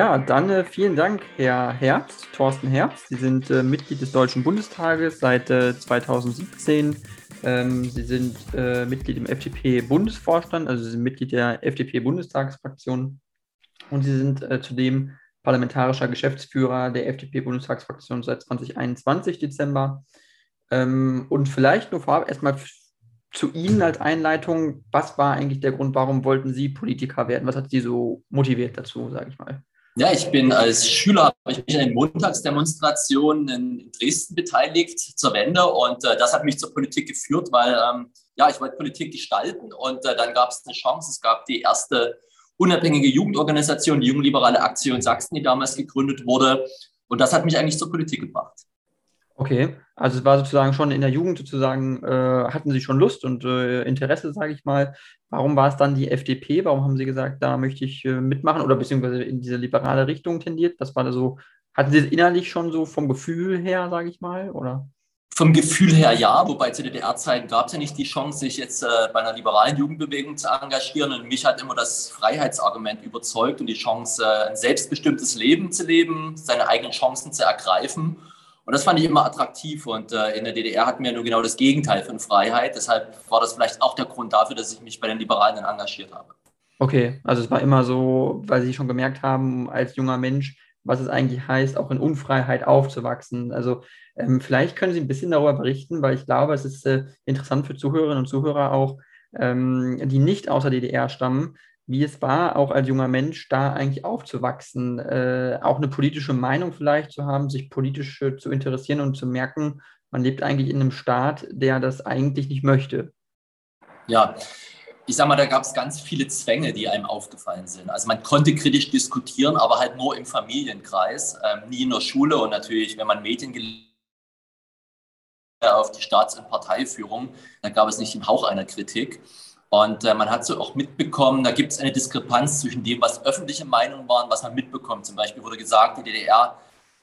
Ja, dann äh, vielen Dank, Herr Herbst, Thorsten Herbst. Sie sind äh, Mitglied des Deutschen Bundestages seit äh, 2017. Ähm, Sie sind äh, Mitglied im FDP-Bundesvorstand, also Sie sind Mitglied der FDP-Bundestagsfraktion und Sie sind äh, zudem parlamentarischer Geschäftsführer der FDP-Bundestagsfraktion seit 2021 Dezember. Ähm, und vielleicht nur vorab erstmal zu Ihnen als Einleitung, was war eigentlich der Grund, warum wollten Sie Politiker werden? Was hat Sie so motiviert dazu, sage ich mal? Ja, ich bin als Schüler habe ich mich an den Montagsdemonstrationen in Dresden beteiligt zur Wende und äh, das hat mich zur Politik geführt, weil ähm, ja, ich wollte Politik gestalten und äh, dann gab es eine Chance. Es gab die erste unabhängige Jugendorganisation, die Jungliberale Aktion Sachsen, die damals gegründet wurde und das hat mich eigentlich zur Politik gebracht. Okay, also es war sozusagen schon in der Jugend sozusagen, äh, hatten Sie schon Lust und äh, Interesse, sage ich mal. Warum war es dann die FDP? Warum haben Sie gesagt, da möchte ich äh, mitmachen oder beziehungsweise in diese liberale Richtung tendiert? Was war da so, hatten Sie es innerlich schon so vom Gefühl her, sage ich mal, oder? Vom Gefühl her ja, wobei zu DDR-Zeiten gab es ja nicht die Chance, sich jetzt äh, bei einer liberalen Jugendbewegung zu engagieren. Und mich hat immer das Freiheitsargument überzeugt und die Chance, äh, ein selbstbestimmtes Leben zu leben, seine eigenen Chancen zu ergreifen. Und das fand ich immer attraktiv. Und äh, in der DDR hatten wir nur genau das Gegenteil von Freiheit. Deshalb war das vielleicht auch der Grund dafür, dass ich mich bei den Liberalen dann engagiert habe. Okay, also es war immer so, weil Sie schon gemerkt haben, als junger Mensch, was es eigentlich heißt, auch in Unfreiheit aufzuwachsen. Also ähm, vielleicht können Sie ein bisschen darüber berichten, weil ich glaube, es ist äh, interessant für Zuhörerinnen und Zuhörer auch, ähm, die nicht aus der DDR stammen, wie es war, auch als junger Mensch da eigentlich aufzuwachsen, äh, auch eine politische Meinung vielleicht zu haben, sich politisch äh, zu interessieren und zu merken, man lebt eigentlich in einem Staat, der das eigentlich nicht möchte. Ja, ich sag mal, da gab es ganz viele Zwänge, die einem aufgefallen sind. Also man konnte kritisch diskutieren, aber halt nur im Familienkreis, ähm, nie in der Schule und natürlich, wenn man Medien auf die Staats- und Parteiführung, da gab es nicht den Hauch einer Kritik. Und äh, man hat so auch mitbekommen, da gibt es eine Diskrepanz zwischen dem, was öffentliche Meinungen waren, was man mitbekommt. Zum Beispiel wurde gesagt, die DDR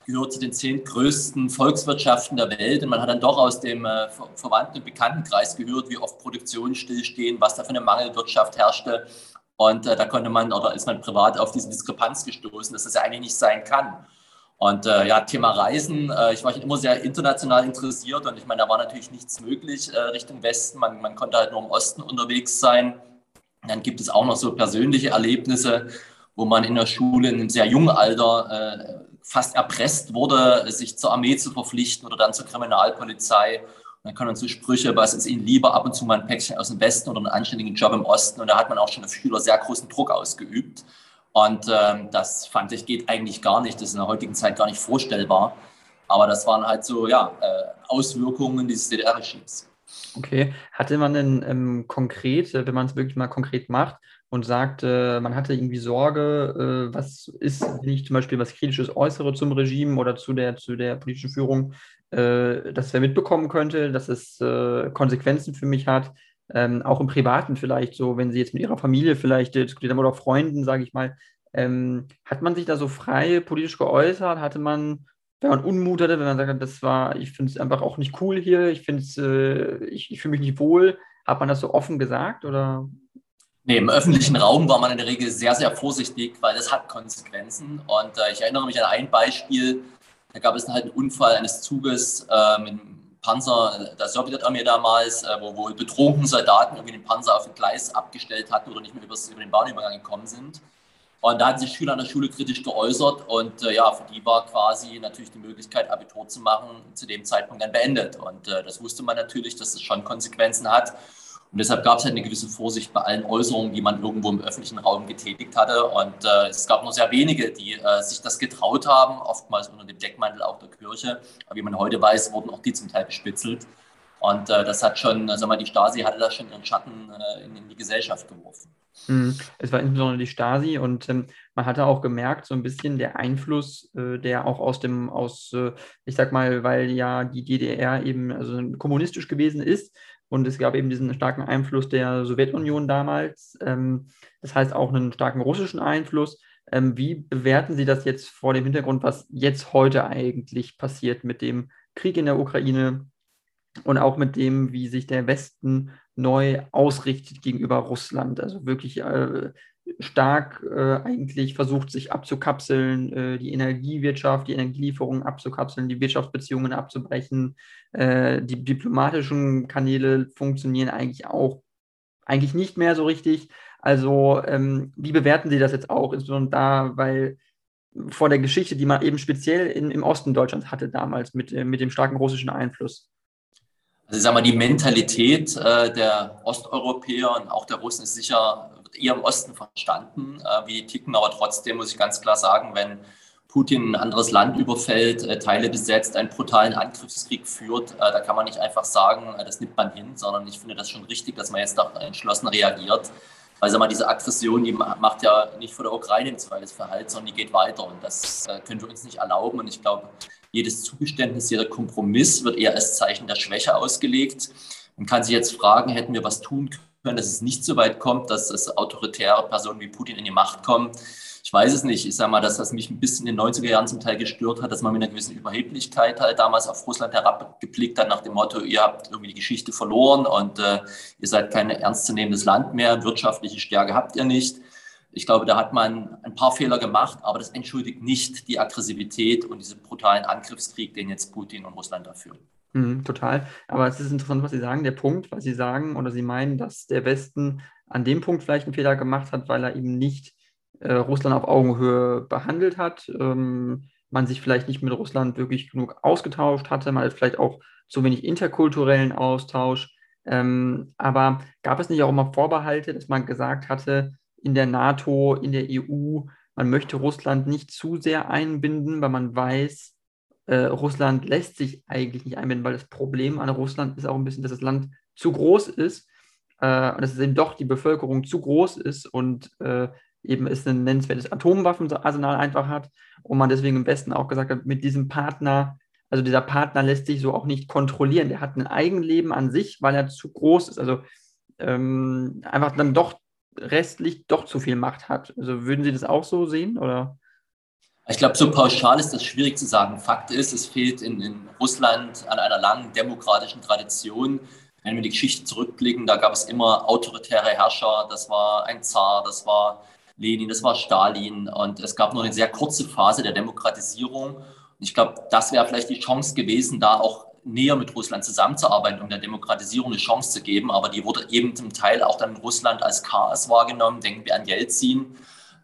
gehört zu den zehn größten Volkswirtschaften der Welt. Und man hat dann doch aus dem äh, Verwandten- und Bekanntenkreis gehört, wie oft Produktionen stillstehen, was da für eine Mangelwirtschaft herrschte. Und äh, da konnte man oder ist man privat auf diese Diskrepanz gestoßen, dass das ja eigentlich nicht sein kann. Und äh, ja, Thema Reisen, äh, ich war immer sehr international interessiert und ich meine, da war natürlich nichts möglich äh, Richtung Westen. Man, man konnte halt nur im Osten unterwegs sein. Und dann gibt es auch noch so persönliche Erlebnisse, wo man in der Schule in einem sehr jungen Alter äh, fast erpresst wurde, sich zur Armee zu verpflichten oder dann zur Kriminalpolizei. Und dann man so Sprüche, was ist Ihnen lieber, ab und zu mal ein Päckchen aus dem Westen oder einen anständigen Job im Osten. Und da hat man auch schon auf Schüler sehr großen Druck ausgeübt. Und ähm, das fand ich geht eigentlich gar nicht. Das ist in der heutigen Zeit gar nicht vorstellbar. Aber das waren halt so ja, äh, Auswirkungen dieses DDR-Regimes. Okay. Hatte man denn ähm, konkret, äh, wenn man es wirklich mal konkret macht und sagt, äh, man hatte irgendwie Sorge, äh, was ist, wenn ich zum Beispiel was Kritisches äußere zum Regime oder zu der, zu der politischen Führung, äh, dass er mitbekommen könnte, dass es äh, Konsequenzen für mich hat, ähm, auch im Privaten vielleicht so, wenn Sie jetzt mit Ihrer Familie vielleicht diskutiert haben oder Freunden, sage ich mal, ähm, hat man sich da so frei politisch geäußert? Hatte man, wenn man Unmut hatte, wenn man sagt, das war, ich finde es einfach auch nicht cool hier, ich finde es, äh, ich, ich fühle mich nicht wohl, hat man das so offen gesagt oder? Nee, im öffentlichen Raum war man in der Regel sehr, sehr vorsichtig, weil das hat Konsequenzen. Und äh, ich erinnere mich an ein Beispiel, da gab es halt einen Unfall eines Zuges mit Panzer der Sowjetarmee damals, äh, wo wohl betrunken Soldaten irgendwie den Panzer auf dem Gleis abgestellt hatten oder nicht mehr über den Bahnübergang gekommen sind. Und da hatten sich Schüler an der Schule kritisch geäußert und äh, ja, für die war quasi natürlich die Möglichkeit, Abitur zu machen, zu dem Zeitpunkt dann beendet. Und äh, das wusste man natürlich, dass es schon Konsequenzen hat. Und deshalb gab es halt eine gewisse Vorsicht bei allen Äußerungen, die man irgendwo im öffentlichen Raum getätigt hatte. Und äh, es gab nur sehr wenige, die äh, sich das getraut haben, oftmals unter dem Deckmantel auch der Kirche. Aber wie man heute weiß, wurden auch die zum Teil bespitzelt. Und äh, das hat schon, sag mal, die Stasi hatte da schon ihren Schatten äh, in, in, die Gesellschaft geworfen. Mhm. Es war insbesondere die Stasi und ähm, man hatte auch gemerkt, so ein bisschen der Einfluss, äh, der auch aus dem, aus, äh, ich sag mal, weil ja die DDR eben also kommunistisch gewesen ist, und es gab eben diesen starken Einfluss der Sowjetunion damals. Ähm, das heißt auch einen starken russischen Einfluss. Ähm, wie bewerten Sie das jetzt vor dem Hintergrund, was jetzt heute eigentlich passiert mit dem Krieg in der Ukraine und auch mit dem, wie sich der Westen neu ausrichtet gegenüber Russland? Also wirklich äh, stark äh, eigentlich versucht, sich abzukapseln, äh, die Energiewirtschaft, die Energielieferungen abzukapseln, die Wirtschaftsbeziehungen abzubrechen. Äh, die diplomatischen Kanäle funktionieren eigentlich auch eigentlich nicht mehr so richtig. Also ähm, wie bewerten Sie das jetzt auch, insbesondere da, weil vor der Geschichte, die man eben speziell in, im Osten Deutschlands hatte damals mit, äh, mit dem starken russischen Einfluss? Also ich sage mal, die Mentalität äh, der Osteuropäer und auch der Russen ist sicher eher im Osten verstanden, äh, wie die ticken. Aber trotzdem muss ich ganz klar sagen, wenn Putin ein anderes Land überfällt, äh, Teile besetzt, einen brutalen Angriffskrieg führt, äh, da kann man nicht einfach sagen, äh, das nimmt man hin, sondern ich finde das schon richtig, dass man jetzt doch entschlossen reagiert. Weil sag mal, diese Aggression, die macht ja nicht vor der Ukraine im Zweifelsfall halt, sondern die geht weiter. Und das äh, können wir uns nicht erlauben. Und ich glaube, jedes Zugeständnis, jeder Kompromiss wird eher als Zeichen der Schwäche ausgelegt. Man kann sich jetzt fragen, hätten wir was tun können? dass es nicht so weit kommt, dass es autoritäre Personen wie Putin in die Macht kommen. Ich weiß es nicht. Ich sage mal, dass das mich ein bisschen in den 90er Jahren zum Teil gestört hat, dass man mit einer gewissen Überheblichkeit halt damals auf Russland herabgeblickt hat, nach dem Motto, ihr habt irgendwie die Geschichte verloren und äh, ihr seid kein ernstzunehmendes Land mehr, wirtschaftliche Stärke habt ihr nicht. Ich glaube, da hat man ein paar Fehler gemacht, aber das entschuldigt nicht die Aggressivität und diesen brutalen Angriffskrieg, den jetzt Putin und Russland da führen. Mhm, total. Aber es ist interessant, was Sie sagen. Der Punkt, was Sie sagen oder Sie meinen, dass der Westen an dem Punkt vielleicht einen Fehler gemacht hat, weil er eben nicht äh, Russland auf Augenhöhe behandelt hat. Ähm, man sich vielleicht nicht mit Russland wirklich genug ausgetauscht hatte, man hat vielleicht auch zu wenig interkulturellen Austausch. Ähm, aber gab es nicht auch immer Vorbehalte, dass man gesagt hatte, in der NATO, in der EU, man möchte Russland nicht zu sehr einbinden, weil man weiß, äh, Russland lässt sich eigentlich nicht einbinden, weil das Problem an Russland ist auch ein bisschen, dass das Land zu groß ist äh, und dass es eben doch die Bevölkerung zu groß ist und äh, eben es ein nennenswertes Atomwaffenarsenal einfach hat und man deswegen im Westen auch gesagt hat, mit diesem Partner, also dieser Partner lässt sich so auch nicht kontrollieren. Der hat ein Eigenleben an sich, weil er zu groß ist. Also ähm, einfach dann doch restlich doch zu viel Macht hat. Also würden Sie das auch so sehen oder? Ich glaube, so pauschal ist das schwierig zu sagen. Fakt ist, es fehlt in, in Russland an einer langen demokratischen Tradition. Wenn wir die Geschichte zurückblicken, da gab es immer autoritäre Herrscher. Das war ein Zar, das war Lenin, das war Stalin. Und es gab nur eine sehr kurze Phase der Demokratisierung. Ich glaube, das wäre vielleicht die Chance gewesen, da auch näher mit Russland zusammenzuarbeiten, um der Demokratisierung eine Chance zu geben. Aber die wurde eben zum Teil auch dann in Russland als Chaos wahrgenommen. Denken wir an Jelzin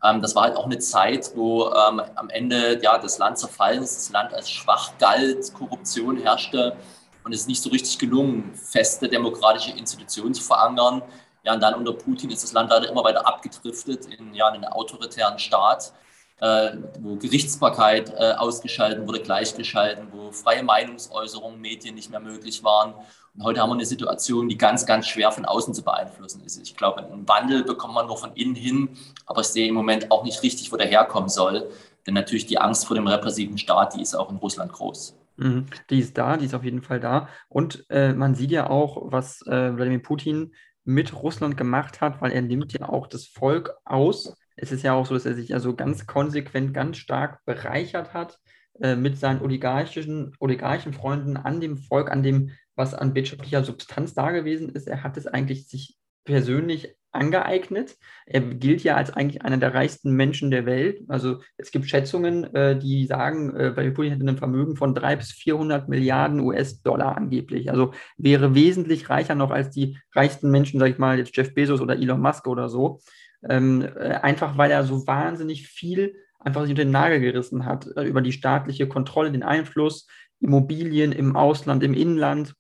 ähm, das war halt auch eine Zeit, wo ähm, am Ende ja, das Land zerfallen ist, das Land als schwach galt, Korruption herrschte und es ist nicht so richtig gelungen, feste demokratische Institutionen zu verankern. Ja, und dann unter Putin ist das Land leider immer weiter abgedriftet in ja, einen autoritären Staat, äh, wo Gerichtsbarkeit äh, ausgeschalten wurde, gleichgeschalten, wo freie Meinungsäußerungen, Medien nicht mehr möglich waren. Und heute haben wir eine Situation, die ganz, ganz schwer von außen zu beeinflussen ist. Ich glaube, einen Wandel bekommt man nur von innen hin, aber ich sehe im Moment auch nicht richtig, wo der herkommen soll. Denn natürlich die Angst vor dem repressiven Staat, die ist auch in Russland groß. Mhm. Die ist da, die ist auf jeden Fall da. Und äh, man sieht ja auch, was äh, Wladimir Putin mit Russland gemacht hat, weil er nimmt ja auch das Volk aus. Es ist ja auch so, dass er sich also ganz konsequent, ganz stark bereichert hat äh, mit seinen oligarchischen, oligarchen Freunden an dem Volk, an dem was an wirtschaftlicher Substanz da gewesen ist. Er hat es eigentlich sich persönlich angeeignet. Er gilt ja als eigentlich einer der reichsten Menschen der Welt. Also es gibt Schätzungen, äh, die sagen, äh, Putin hätte ein Vermögen von 300 bis 400 Milliarden US-Dollar angeblich. Also wäre wesentlich reicher noch als die reichsten Menschen, sage ich mal, jetzt Jeff Bezos oder Elon Musk oder so. Ähm, äh, einfach weil er so wahnsinnig viel einfach sich unter den Nagel gerissen hat äh, über die staatliche Kontrolle, den Einfluss, Immobilien im Ausland, im Inland.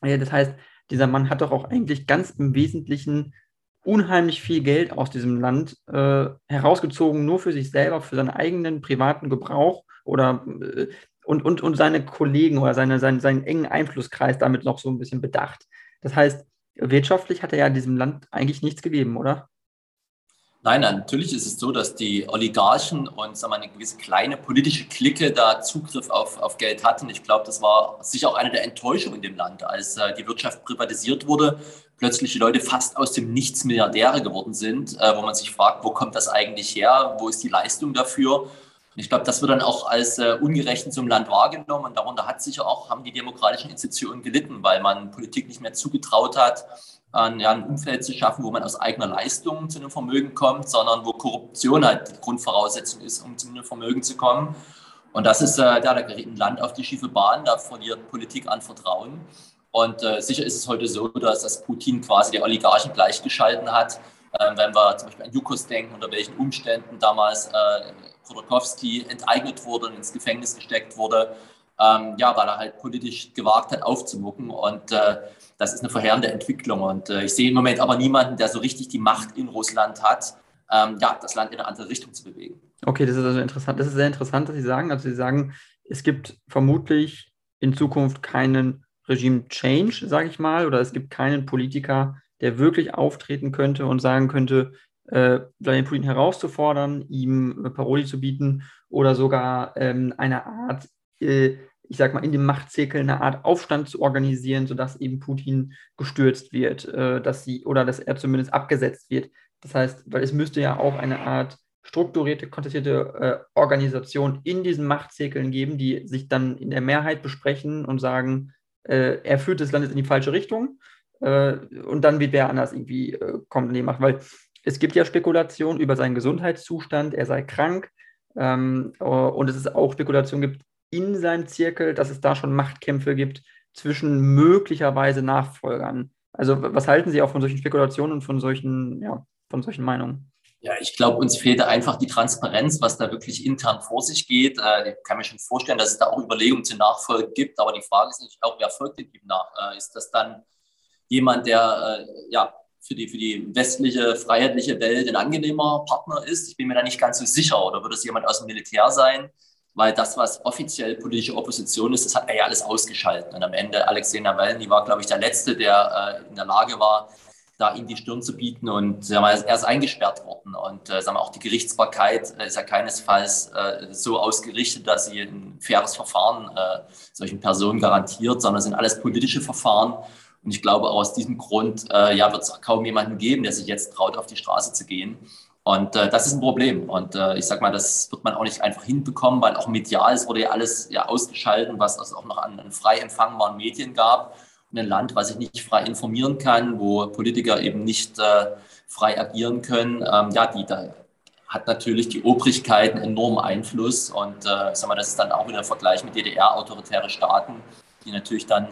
Das heißt, dieser Mann hat doch auch eigentlich ganz im Wesentlichen unheimlich viel Geld aus diesem Land äh, herausgezogen, nur für sich selber, für seinen eigenen privaten Gebrauch oder äh, und, und, und seine Kollegen oder seine, seinen, seinen engen Einflusskreis damit noch so ein bisschen bedacht. Das heißt, wirtschaftlich hat er ja diesem Land eigentlich nichts gegeben, oder? Nein, natürlich ist es so, dass die Oligarchen und sagen wir, eine gewisse kleine politische Clique da Zugriff auf, auf Geld hatten. Ich glaube, das war sicher auch eine der Enttäuschungen in dem Land, als äh, die Wirtschaft privatisiert wurde, plötzlich die Leute fast aus dem Nichts Milliardäre geworden sind, äh, wo man sich fragt, wo kommt das eigentlich her, wo ist die Leistung dafür? Und ich glaube, das wird dann auch als äh, ungerecht zum Land wahrgenommen und darunter hat sicher auch, haben die demokratischen Institutionen gelitten, weil man Politik nicht mehr zugetraut hat, ein, ja, ein Umfeld zu schaffen, wo man aus eigener Leistung zu einem Vermögen kommt, sondern wo Korruption halt die Grundvoraussetzung ist, um zu einem Vermögen zu kommen. Und das ist, äh, ja, da gerät ein Land auf die schiefe Bahn, da verliert Politik an Vertrauen. Und äh, sicher ist es heute so, dass das Putin quasi die Oligarchen gleichgeschalten hat. Ähm, wenn wir zum Beispiel an Jukos denken, unter welchen Umständen damals äh, Khodorkovsky enteignet wurde und ins Gefängnis gesteckt wurde, ähm, ja, weil er halt politisch gewagt hat, aufzumucken. Und äh, das ist eine verheerende Entwicklung. Und äh, ich sehe im Moment aber niemanden, der so richtig die Macht in Russland hat, ähm, ja, das Land in eine andere Richtung zu bewegen. Okay, das ist also interessant. Das ist sehr interessant, dass Sie sagen. Also Sie sagen, es gibt vermutlich in Zukunft keinen Regime-Change, sage ich mal, oder es gibt keinen Politiker, der wirklich auftreten könnte und sagen könnte, äh, Vladimir Putin herauszufordern, ihm Paroli zu bieten oder sogar ähm, eine Art äh, ich sag mal, in dem Machtzirkel eine Art Aufstand zu organisieren, sodass eben Putin gestürzt wird, äh, dass sie oder dass er zumindest abgesetzt wird. Das heißt, weil es müsste ja auch eine Art strukturierte, kontestierte äh, Organisation in diesen Machtzirkeln geben, die sich dann in der Mehrheit besprechen und sagen, äh, er führt das Land jetzt in die falsche Richtung äh, und dann wird wer anders irgendwie äh, kommen in die Macht, weil es gibt ja Spekulationen über seinen Gesundheitszustand, er sei krank ähm, und es ist auch Spekulation gibt, in seinem Zirkel, dass es da schon Machtkämpfe gibt zwischen möglicherweise Nachfolgern. Also was halten Sie auch von solchen Spekulationen und von solchen, ja, von solchen Meinungen? Ja, ich glaube, uns fehlte einfach die Transparenz, was da wirklich intern vor sich geht. Äh, ich kann mir schon vorstellen, dass es da auch Überlegungen zur Nachfolge gibt, aber die Frage ist natürlich auch, wer folgt dem nach? Äh, ist das dann jemand, der äh, ja, für die, für die westliche, freiheitliche Welt ein angenehmer Partner ist? Ich bin mir da nicht ganz so sicher. Oder wird es jemand aus dem Militär sein? Weil das, was offiziell politische Opposition ist, das hat er ja alles ausgeschaltet. Und am Ende Alexei Nawalny war, glaube ich, der Letzte, der äh, in der Lage war, da ihm die Stirn zu bieten. Und wir, er ist eingesperrt worden. Und äh, sagen wir, auch die Gerichtsbarkeit äh, ist ja keinesfalls äh, so ausgerichtet, dass sie ein faires Verfahren äh, solchen Personen garantiert, sondern sind alles politische Verfahren. Und ich glaube, aus diesem Grund äh, ja, wird es kaum jemanden geben, der sich jetzt traut, auf die Straße zu gehen. Und äh, das ist ein Problem. Und äh, ich sage mal, das wird man auch nicht einfach hinbekommen, weil auch medial, es wurde ja alles ja ausgeschaltet, was es auch noch an, an frei empfangbaren Medien gab. Und ein Land, was sich nicht frei informieren kann, wo Politiker eben nicht äh, frei agieren können, ähm, ja, die, da hat natürlich die Obrigkeit einen enormen Einfluss. Und äh, ich sag mal, das ist dann auch wieder ein Vergleich mit DDR-autoritäre Staaten, die natürlich dann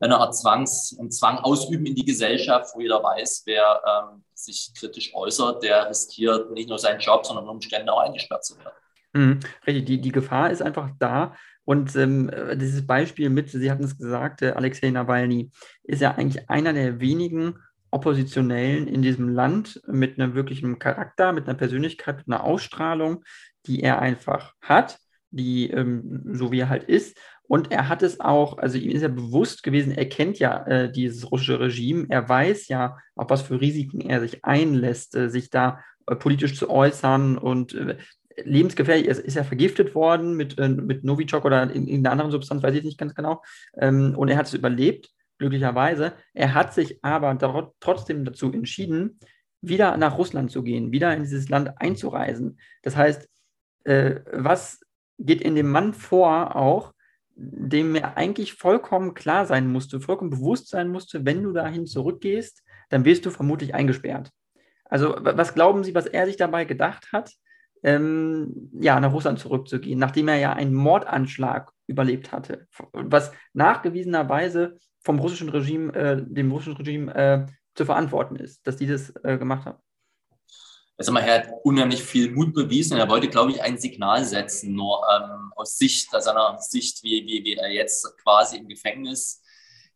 eine Art Zwangs, einen Zwang ausüben in die Gesellschaft, wo jeder weiß, wer ähm, sich kritisch äußert, der riskiert nicht nur seinen Job, sondern Umstände auch eingesperrt zu werden. Mhm, richtig, die, die Gefahr ist einfach da. Und ähm, dieses Beispiel mit, Sie hatten es gesagt, äh, Alexei Nawalny ist ja eigentlich einer der wenigen Oppositionellen in diesem Land mit einem wirklichen Charakter, mit einer Persönlichkeit, mit einer Ausstrahlung, die er einfach hat, die ähm, so wie er halt ist. Und er hat es auch, also ihm ist ja bewusst gewesen, er kennt ja äh, dieses russische Regime, er weiß ja, auf was für Risiken er sich einlässt, äh, sich da äh, politisch zu äußern und äh, lebensgefährlich, er ist ja vergiftet worden mit, äh, mit Novichok oder in, in einer anderen Substanz, weiß ich nicht ganz genau. Ähm, und er hat es überlebt, glücklicherweise. Er hat sich aber trotzdem dazu entschieden, wieder nach Russland zu gehen, wieder in dieses Land einzureisen. Das heißt, äh, was geht in dem Mann vor auch, dem mir eigentlich vollkommen klar sein musste, vollkommen bewusst sein musste, wenn du dahin zurückgehst, dann wirst du vermutlich eingesperrt. Also was glauben Sie, was er sich dabei gedacht hat, ähm, ja, nach Russland zurückzugehen, nachdem er ja einen Mordanschlag überlebt hatte, was nachgewiesenerweise vom russischen Regime, äh, dem russischen Regime äh, zu verantworten ist, dass die das äh, gemacht haben? Also er hat unheimlich viel Mut bewiesen. Er wollte, glaube ich, ein Signal setzen, nur ähm, aus Sicht, aus seiner Sicht, wie, wie, wie er jetzt quasi im Gefängnis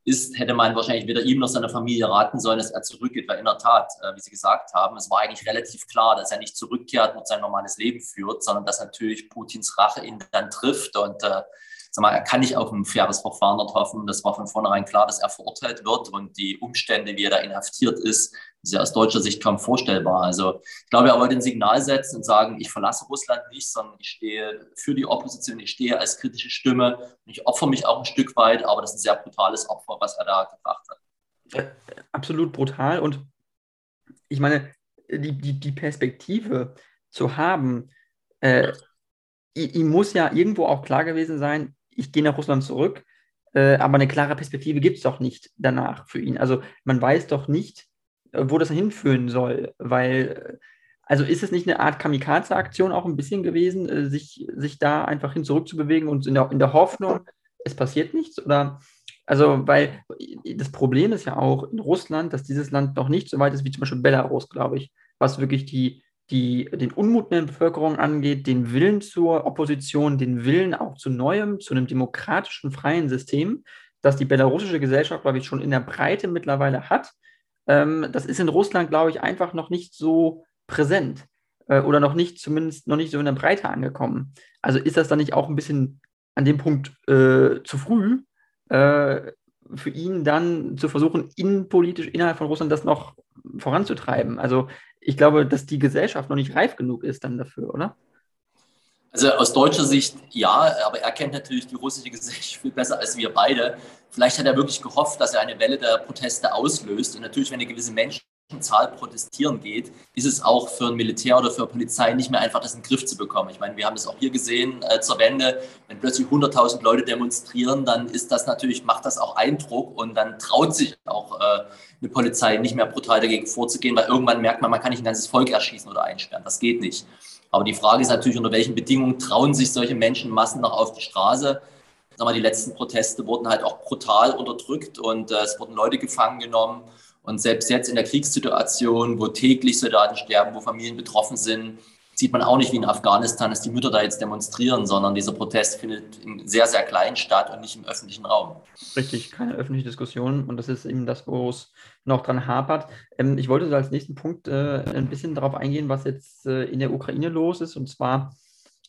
ist, hätte man wahrscheinlich weder ihm noch seiner Familie raten sollen, dass er zurückgeht. Weil in der Tat, äh, wie Sie gesagt haben, es war eigentlich relativ klar, dass er nicht zurückkehrt und sein normales Leben führt, sondern dass natürlich Putins Rache ihn dann trifft. Und äh, sag mal, er kann nicht auf ein faires Verfahren dort hoffen. Das war von vornherein klar, dass er verurteilt wird und die Umstände, wie er da inhaftiert ist, ist ja aus deutscher Sicht kaum vorstellbar. Also ich glaube, er wollte ein Signal setzen und sagen, ich verlasse Russland nicht, sondern ich stehe für die Opposition, ich stehe als kritische Stimme und ich opfere mich auch ein Stück weit, aber das ist ein sehr brutales Opfer, was er da gebracht hat. Äh, absolut brutal und ich meine, die, die, die Perspektive zu haben, äh, ihm muss ja irgendwo auch klar gewesen sein, ich gehe nach Russland zurück, äh, aber eine klare Perspektive gibt es doch nicht danach für ihn. Also man weiß doch nicht, äh, wo das hinführen soll, weil, also ist es nicht eine Art Kamikaze-Aktion auch ein bisschen gewesen, äh, sich, sich da einfach hin zurückzubewegen und in der, in der Hoffnung, es passiert nichts? Oder, also, weil das Problem ist ja auch in Russland, dass dieses Land noch nicht so weit ist wie zum Beispiel Belarus, glaube ich, was wirklich die die den Unmut in der Bevölkerung angeht, den Willen zur Opposition, den Willen auch zu neuem, zu einem demokratischen, freien System, das die belarussische Gesellschaft, glaube ich, schon in der Breite mittlerweile hat. Ähm, das ist in Russland, glaube ich, einfach noch nicht so präsent äh, oder noch nicht, zumindest noch nicht so in der Breite angekommen. Also ist das dann nicht auch ein bisschen an dem Punkt äh, zu früh, äh, für ihn dann zu versuchen, innenpolitisch innerhalb von Russland das noch voranzutreiben? Also ich glaube, dass die Gesellschaft noch nicht reif genug ist dann dafür, oder? Also aus deutscher Sicht ja, aber er kennt natürlich die russische Gesellschaft viel besser als wir beide. Vielleicht hat er wirklich gehofft, dass er eine Welle der Proteste auslöst. Und natürlich, wenn eine gewisse Menschenzahl protestieren geht, ist es auch für ein Militär oder für Polizei nicht mehr einfach, das in den Griff zu bekommen. Ich meine, wir haben es auch hier gesehen äh, zur Wende. Wenn plötzlich 100.000 Leute demonstrieren, dann ist das natürlich, macht das auch Eindruck und dann traut sich auch äh, eine Polizei nicht mehr brutal dagegen vorzugehen, weil irgendwann merkt man, man kann nicht ein ganzes Volk erschießen oder einsperren. Das geht nicht. Aber die Frage ist natürlich, unter welchen Bedingungen trauen sich solche Menschenmassen noch auf die Straße? Sag mal, die letzten Proteste wurden halt auch brutal unterdrückt und äh, es wurden Leute gefangen genommen. Und selbst jetzt in der Kriegssituation, wo täglich Soldaten sterben, wo Familien betroffen sind, sieht man auch nicht wie in Afghanistan, dass die Mütter da jetzt demonstrieren, sondern dieser Protest findet in sehr, sehr klein statt und nicht im öffentlichen Raum. Richtig, keine öffentliche Diskussion und das ist eben das, wo es noch dran hapert. Ähm, ich wollte als nächsten Punkt äh, ein bisschen darauf eingehen, was jetzt äh, in der Ukraine los ist und zwar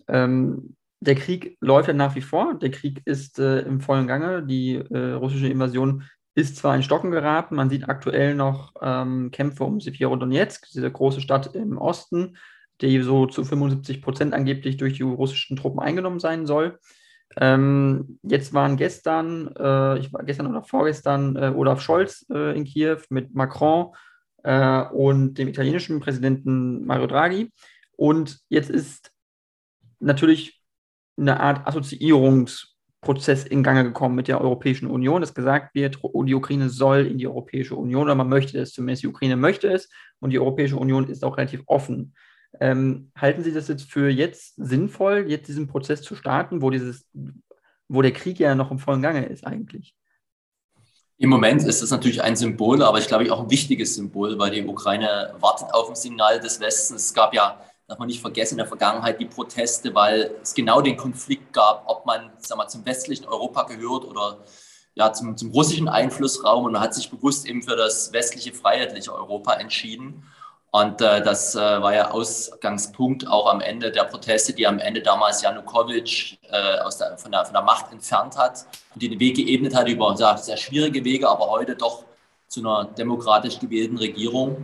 ähm, der Krieg läuft ja nach wie vor. Der Krieg ist äh, im vollen Gange. Die äh, russische Invasion ist zwar in Stocken geraten, man sieht aktuell noch ähm, Kämpfe um Severodonetsk, diese große Stadt im Osten, die so zu 75 Prozent angeblich durch die russischen Truppen eingenommen sein soll. Ähm, jetzt waren gestern, äh, ich war gestern oder vorgestern, äh, Olaf Scholz äh, in Kiew mit Macron äh, und dem italienischen Präsidenten Mario Draghi. Und jetzt ist natürlich eine Art Assoziierungsprozess in Gange gekommen mit der Europäischen Union, dass gesagt wird, die Ukraine soll in die Europäische Union oder man möchte es, zumindest die Ukraine möchte es und die Europäische Union ist auch relativ offen ähm, halten Sie das jetzt für jetzt sinnvoll, jetzt diesen Prozess zu starten, wo, dieses, wo der Krieg ja noch im vollen Gange ist eigentlich? Im Moment ist es natürlich ein Symbol, aber ich glaube auch ein wichtiges Symbol, weil die Ukraine wartet auf ein Signal des Westens. Es gab ja, darf man nicht vergessen, in der Vergangenheit die Proteste, weil es genau den Konflikt gab, ob man sag mal, zum westlichen Europa gehört oder ja, zum, zum russischen Einflussraum. Und man hat sich bewusst eben für das westliche, freiheitliche Europa entschieden. Und äh, das äh, war ja Ausgangspunkt auch am Ende der Proteste, die am Ende damals Janukowitsch äh, aus der, von, der, von der Macht entfernt hat und den Weg geebnet hat über sehr, sehr schwierige Wege, aber heute doch zu einer demokratisch gewählten Regierung.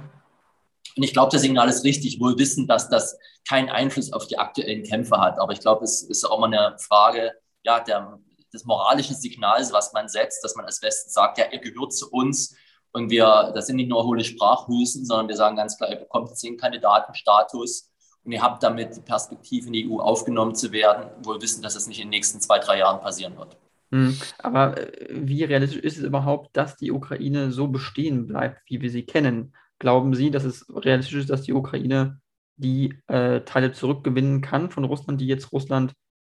Und ich glaube, das Signal ist richtig, wohl wissen, dass das keinen Einfluss auf die aktuellen Kämpfe hat. Aber ich glaube, es ist auch mal eine Frage ja, der, des moralischen Signals, was man setzt, dass man als Westen sagt, ja, ihr gehört zu uns und wir, das sind nicht nur hohle Sprachhülsen, sondern wir sagen ganz klar, ihr bekommt jetzt den Kandidatenstatus und ihr habt damit die Perspektive in die EU aufgenommen zu werden, wohl wissen, dass das nicht in den nächsten zwei, drei Jahren passieren wird. Hm, aber äh, wie realistisch ist es überhaupt, dass die Ukraine so bestehen bleibt, wie wir sie kennen? Glauben Sie, dass es realistisch ist, dass die Ukraine die äh, Teile zurückgewinnen kann von Russland, die jetzt Russland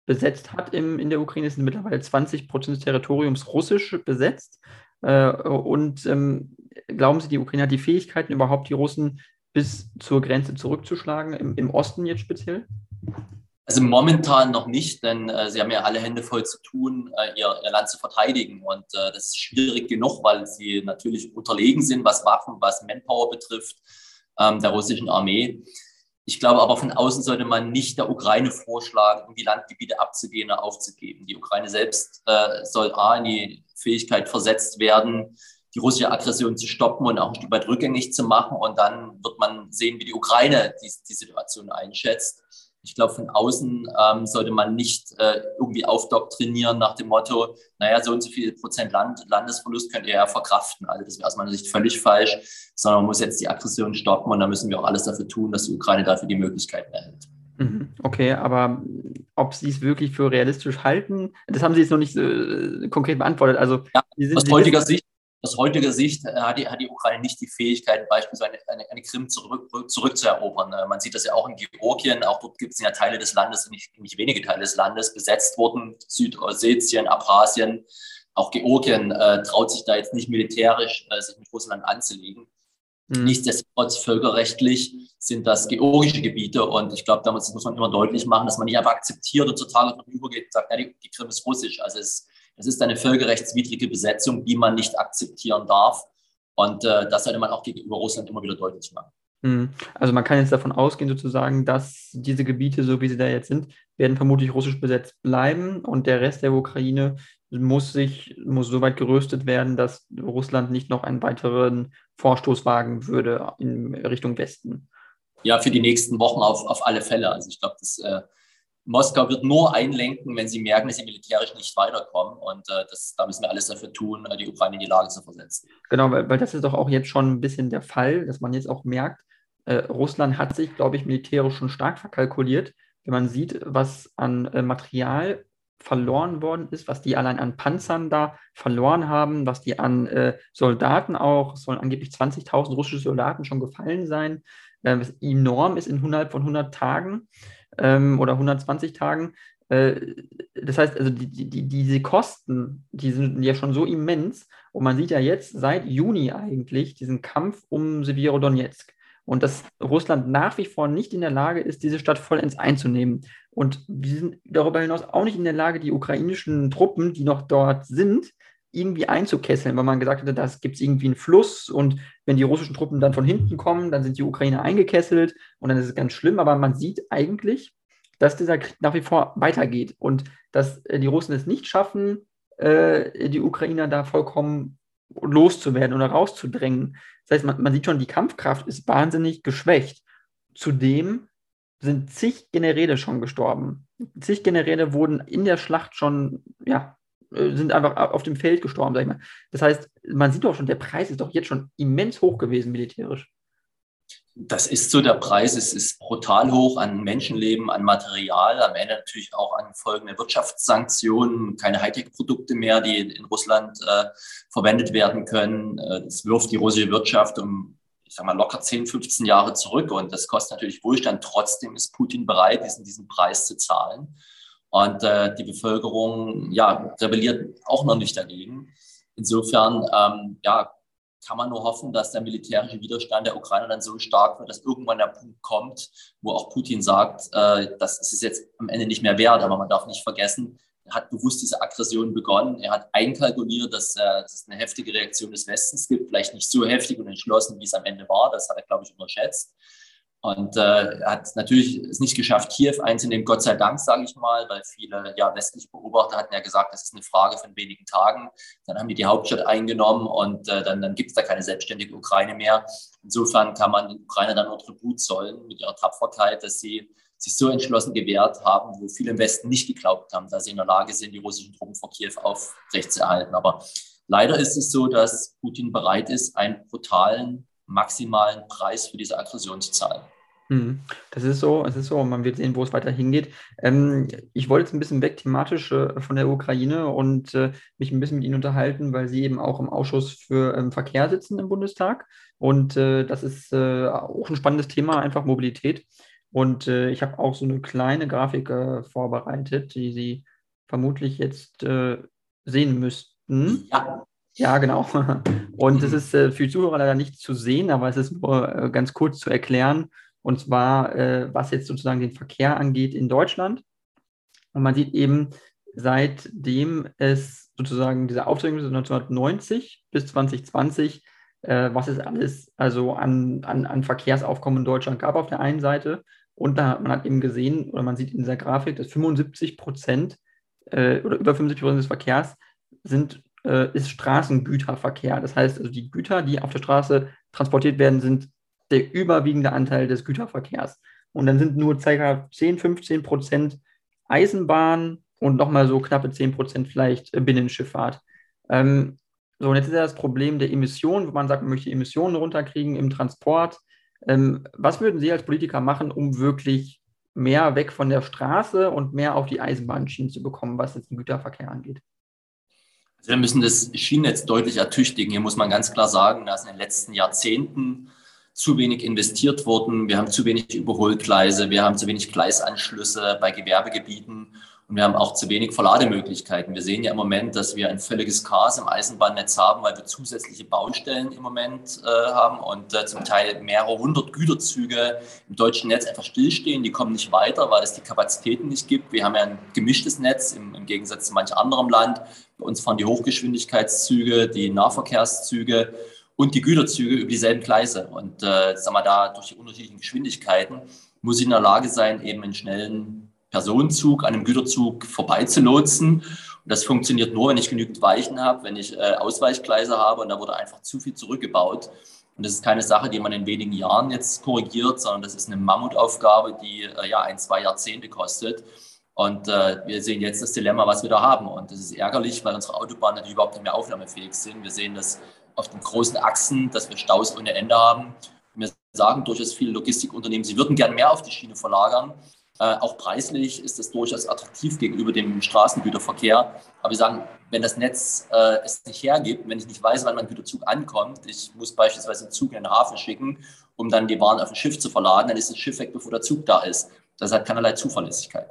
besetzt hat im, in der Ukraine? Sind mittlerweile 20 Prozent des Territoriums russisch besetzt. Äh, und ähm, glauben Sie, die Ukraine hat die Fähigkeiten, überhaupt die Russen bis zur Grenze zurückzuschlagen, im, im Osten jetzt speziell? Also momentan noch nicht, denn äh, sie haben ja alle Hände voll zu tun, äh, ihr, ihr, Land zu verteidigen. Und äh, das ist schwierig genug, weil sie natürlich unterlegen sind, was Waffen, was Manpower betrifft, ähm, der russischen Armee. Ich glaube aber, von außen sollte man nicht der Ukraine vorschlagen, um die Landgebiete abzugehen oder aufzugeben. Die Ukraine selbst äh, soll A, in die Fähigkeit versetzt werden, die russische Aggression zu stoppen und auch ein Stück weit rückgängig zu machen. Und dann wird man sehen, wie die Ukraine die, die Situation einschätzt. Ich glaube, von außen ähm, sollte man nicht äh, irgendwie aufdoktrinieren nach dem Motto, naja, so und so viel Prozent Land, Landesverlust könnt ihr ja verkraften. Also das wäre aus meiner Sicht völlig falsch, sondern man muss jetzt die Aggression stoppen und da müssen wir auch alles dafür tun, dass die Ukraine dafür die Möglichkeiten erhält. Mhm. Okay, aber ob Sie es wirklich für realistisch halten, das haben Sie jetzt noch nicht äh, konkret beantwortet. Also, ja, aus heutiger Sicht aus heutiger Sicht äh, hat die, hat die Ukraine nicht die Fähigkeit, beispielsweise eine, eine, eine Krim zurück, zurückzuerobern. Äh, man sieht das ja auch in Georgien, auch dort gibt es ja Teile des Landes, nicht, nicht wenige Teile des Landes, besetzt wurden, Südossetien, Abkhazien. Auch Georgien äh, traut sich da jetzt nicht militärisch, äh, sich mit Russland anzulegen. Mhm. Nichtsdestotrotz völkerrechtlich sind das georgische Gebiete und ich glaube, damals muss man immer deutlich machen, dass man nicht einfach akzeptiert und total übergeht und sagt, ja, die, die Krim ist russisch. Also es es ist eine völkerrechtswidrige Besetzung, die man nicht akzeptieren darf. Und äh, das sollte man auch gegenüber Russland immer wieder deutlich machen. Hm. Also man kann jetzt davon ausgehen, sozusagen, dass diese Gebiete, so wie sie da jetzt sind, werden vermutlich russisch besetzt bleiben und der Rest der Ukraine muss sich, muss so weit gerüstet werden, dass Russland nicht noch einen weiteren Vorstoß wagen würde in Richtung Westen. Ja, für die nächsten Wochen auf, auf alle Fälle. Also ich glaube, das äh, Moskau wird nur einlenken, wenn sie merken, dass sie militärisch nicht weiterkommen. Und äh, das, da müssen wir alles dafür tun, äh, die Ukraine in die Lage zu versetzen. Genau, weil, weil das ist doch auch jetzt schon ein bisschen der Fall, dass man jetzt auch merkt, äh, Russland hat sich, glaube ich, militärisch schon stark verkalkuliert. Wenn man sieht, was an äh, Material verloren worden ist, was die allein an Panzern da verloren haben, was die an äh, Soldaten auch, es sollen angeblich 20.000 russische Soldaten schon gefallen sein, äh, was enorm ist in 100 von 100 Tagen ähm, oder 120 Tagen. Äh, das heißt, also die, die, diese Kosten, die sind ja schon so immens. Und man sieht ja jetzt seit Juni eigentlich diesen Kampf um Severodonetsk. Und dass Russland nach wie vor nicht in der Lage ist, diese Stadt vollends einzunehmen. Und wir sind darüber hinaus auch nicht in der Lage, die ukrainischen Truppen, die noch dort sind, irgendwie einzukesseln, weil man gesagt hatte, da gibt es irgendwie einen Fluss und wenn die russischen Truppen dann von hinten kommen, dann sind die Ukrainer eingekesselt und dann ist es ganz schlimm, aber man sieht eigentlich, dass dieser Krieg nach wie vor weitergeht und dass äh, die Russen es nicht schaffen, äh, die Ukrainer da vollkommen loszuwerden oder rauszudrängen. Das heißt, man, man sieht schon, die Kampfkraft ist wahnsinnig geschwächt. Zudem sind zig Generäle schon gestorben. Zig Generäle wurden in der Schlacht schon ja, sind einfach auf dem Feld gestorben, sag ich mal. Das heißt, man sieht doch schon, der Preis ist doch jetzt schon immens hoch gewesen militärisch. Das ist so, der Preis ist, ist brutal hoch an Menschenleben, an Material, am Ende natürlich auch an folgende Wirtschaftssanktionen, keine Hightech-Produkte mehr, die in Russland äh, verwendet werden können. Äh, das wirft die russische Wirtschaft um, ich sag mal, locker 10, 15 Jahre zurück und das kostet natürlich Wohlstand. Trotzdem ist Putin bereit, diesen, diesen Preis zu zahlen. Und äh, die Bevölkerung ja, rebelliert auch noch nicht dagegen. Insofern ähm, ja, kann man nur hoffen, dass der militärische Widerstand der Ukraine dann so stark wird, dass irgendwann der Punkt kommt, wo auch Putin sagt, äh, das ist es jetzt am Ende nicht mehr wert. Aber man darf nicht vergessen, er hat bewusst diese Aggression begonnen. Er hat einkalkuliert, dass, äh, dass es eine heftige Reaktion des Westens gibt. Vielleicht nicht so heftig und entschlossen, wie es am Ende war. Das hat er, glaube ich, unterschätzt. Und äh, hat natürlich es nicht geschafft, Kiew einzunehmen, Gott sei Dank, sage ich mal, weil viele ja, westliche Beobachter hatten ja gesagt, das ist eine Frage von wenigen Tagen. Dann haben die die Hauptstadt eingenommen und äh, dann, dann gibt es da keine selbstständige Ukraine mehr. Insofern kann man den Ukraine dann nur Tribut zollen mit ihrer Tapferkeit, dass sie sich so entschlossen gewehrt haben, wo viele im Westen nicht geglaubt haben, dass sie in der Lage sind, die russischen Truppen vor Kiew aufrechtzuerhalten. Aber leider ist es so, dass Putin bereit ist, einen brutalen maximalen Preis für diese Aggression zu zahlen. Hm, das ist so, es ist so, man wird sehen, wo es weiter hingeht. Ähm, ich wollte jetzt ein bisschen weg thematisch äh, von der Ukraine und äh, mich ein bisschen mit Ihnen unterhalten, weil Sie eben auch im Ausschuss für ähm, Verkehr sitzen im Bundestag. Und äh, das ist äh, auch ein spannendes Thema, einfach Mobilität. Und äh, ich habe auch so eine kleine Grafik äh, vorbereitet, die Sie vermutlich jetzt sehen müssten. Ja. Ja, genau. Und es ist für die Zuhörer leider nicht zu sehen, aber es ist nur ganz kurz zu erklären und zwar äh, was jetzt sozusagen den Verkehr angeht in Deutschland. Und man sieht eben, seitdem es sozusagen diese Aufzeichnung 1990 bis 2020, äh, was es alles also an, an, an Verkehrsaufkommen in Deutschland gab auf der einen Seite. Und da, man hat eben gesehen, oder man sieht in dieser Grafik, dass 75 Prozent äh, oder über 75 Prozent des Verkehrs sind, äh, ist Straßengüterverkehr. Das heißt, also die Güter, die auf der Straße transportiert werden, sind der überwiegende Anteil des Güterverkehrs. Und dann sind nur ca. 10, 15 Prozent Eisenbahn und nochmal so knappe 10 Prozent vielleicht äh, Binnenschifffahrt. Ähm, so, und jetzt ist ja das Problem der Emissionen, wo man sagt, man möchte Emissionen runterkriegen im Transport. Ähm, was würden Sie als Politiker machen, um wirklich mehr weg von der Straße und mehr auf die Eisenbahnschienen zu bekommen, was jetzt den Güterverkehr angeht? Also wir müssen das Schienennetz deutlich ertüchtigen. Hier muss man ganz klar sagen, dass in den letzten Jahrzehnten zu wenig investiert worden, wir haben zu wenig Überholgleise, wir haben zu wenig Gleisanschlüsse bei Gewerbegebieten und wir haben auch zu wenig Verlademöglichkeiten. Wir sehen ja im Moment, dass wir ein völliges Chaos im Eisenbahnnetz haben, weil wir zusätzliche Baustellen im Moment äh, haben und äh, zum Teil mehrere hundert Güterzüge im deutschen Netz einfach stillstehen. Die kommen nicht weiter, weil es die Kapazitäten nicht gibt. Wir haben ja ein gemischtes Netz im, im Gegensatz zu manch anderem Land. Bei uns fahren die Hochgeschwindigkeitszüge, die Nahverkehrszüge und die Güterzüge über dieselben Gleise. Und äh, sagen wir da, durch die unterschiedlichen Geschwindigkeiten muss ich in der Lage sein, eben einen schnellen Personenzug an einem Güterzug vorbeizulotsen. Und das funktioniert nur, wenn ich genügend Weichen habe, wenn ich äh, Ausweichgleise habe und da wurde einfach zu viel zurückgebaut. Und das ist keine Sache, die man in wenigen Jahren jetzt korrigiert, sondern das ist eine Mammutaufgabe, die äh, ja ein, zwei Jahrzehnte kostet. Und äh, wir sehen jetzt das Dilemma, was wir da haben. Und das ist ärgerlich, weil unsere Autobahnen natürlich überhaupt nicht mehr aufnahmefähig sind. Wir sehen das auf den großen Achsen, dass wir Staus ohne Ende haben. Wir sagen durchaus viele Logistikunternehmen, sie würden gern mehr auf die Schiene verlagern. Äh, auch preislich ist das durchaus attraktiv gegenüber dem Straßengüterverkehr. Aber wir sagen, wenn das Netz äh, es nicht hergibt, wenn ich nicht weiß, wann mein Güterzug ankommt, ich muss beispielsweise einen Zug in den Hafen schicken, um dann die Waren auf ein Schiff zu verladen, dann ist das Schiff weg, bevor der Zug da ist. Das hat keinerlei Zuverlässigkeit.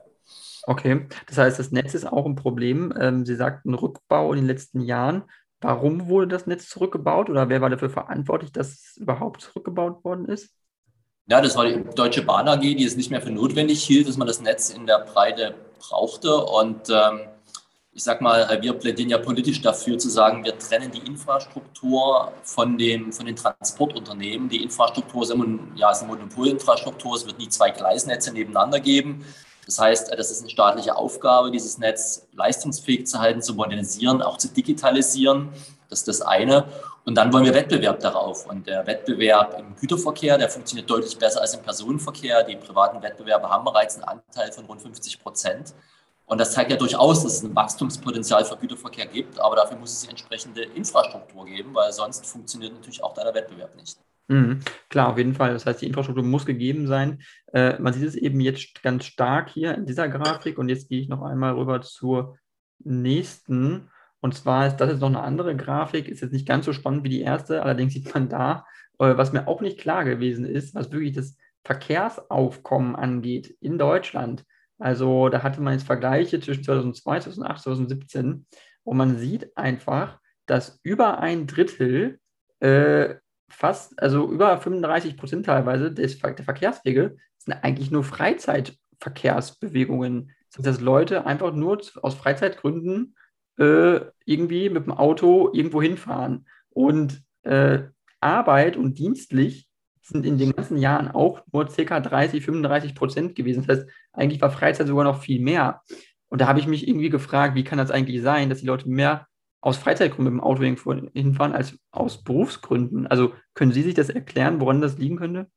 Okay, das heißt, das Netz ist auch ein Problem. Ähm, Sie sagten Rückbau in den letzten Jahren. Warum wurde das Netz zurückgebaut oder wer war dafür verantwortlich, dass es überhaupt zurückgebaut worden ist? Ja, das war die Deutsche Bahn AG, die es nicht mehr für notwendig hielt, dass man das Netz in der Breite brauchte. Und ähm, ich sag mal, wir plädieren ja politisch dafür zu sagen, wir trennen die Infrastruktur von, dem, von den Transportunternehmen. Die Infrastruktur ist, immer, ja, ist eine Monopolinfrastruktur, es wird nie zwei Gleisnetze nebeneinander geben. Das heißt, das ist eine staatliche Aufgabe, dieses Netz leistungsfähig zu halten, zu modernisieren, auch zu digitalisieren. Das ist das eine. Und dann wollen wir Wettbewerb darauf. Und der Wettbewerb im Güterverkehr, der funktioniert deutlich besser als im Personenverkehr. Die privaten Wettbewerber haben bereits einen Anteil von rund 50 Prozent. Und das zeigt ja durchaus, dass es ein Wachstumspotenzial für Güterverkehr gibt. Aber dafür muss es entsprechende Infrastruktur geben, weil sonst funktioniert natürlich auch der Wettbewerb nicht. Mhm, klar, auf jeden Fall. Das heißt, die Infrastruktur muss gegeben sein. Äh, man sieht es eben jetzt ganz stark hier in dieser Grafik und jetzt gehe ich noch einmal rüber zur nächsten. Und zwar ist das jetzt noch eine andere Grafik, ist jetzt nicht ganz so spannend wie die erste, allerdings sieht man da, äh, was mir auch nicht klar gewesen ist, was wirklich das Verkehrsaufkommen angeht in Deutschland. Also da hatte man jetzt Vergleiche zwischen 2002, 2008, 2017 und man sieht einfach, dass über ein Drittel äh, fast, also über 35 Prozent teilweise des, der Verkehrswege sind eigentlich nur Freizeitverkehrsbewegungen. Das heißt, dass Leute einfach nur aus Freizeitgründen äh, irgendwie mit dem Auto irgendwo hinfahren. Und äh, Arbeit und dienstlich sind in den ganzen Jahren auch nur ca. 30, 35 Prozent gewesen. Das heißt, eigentlich war Freizeit sogar noch viel mehr. Und da habe ich mich irgendwie gefragt, wie kann das eigentlich sein, dass die Leute mehr aus Freizeitgründen mit dem Auto hinfahren als aus Berufsgründen. Also können Sie sich das erklären, woran das liegen könnte?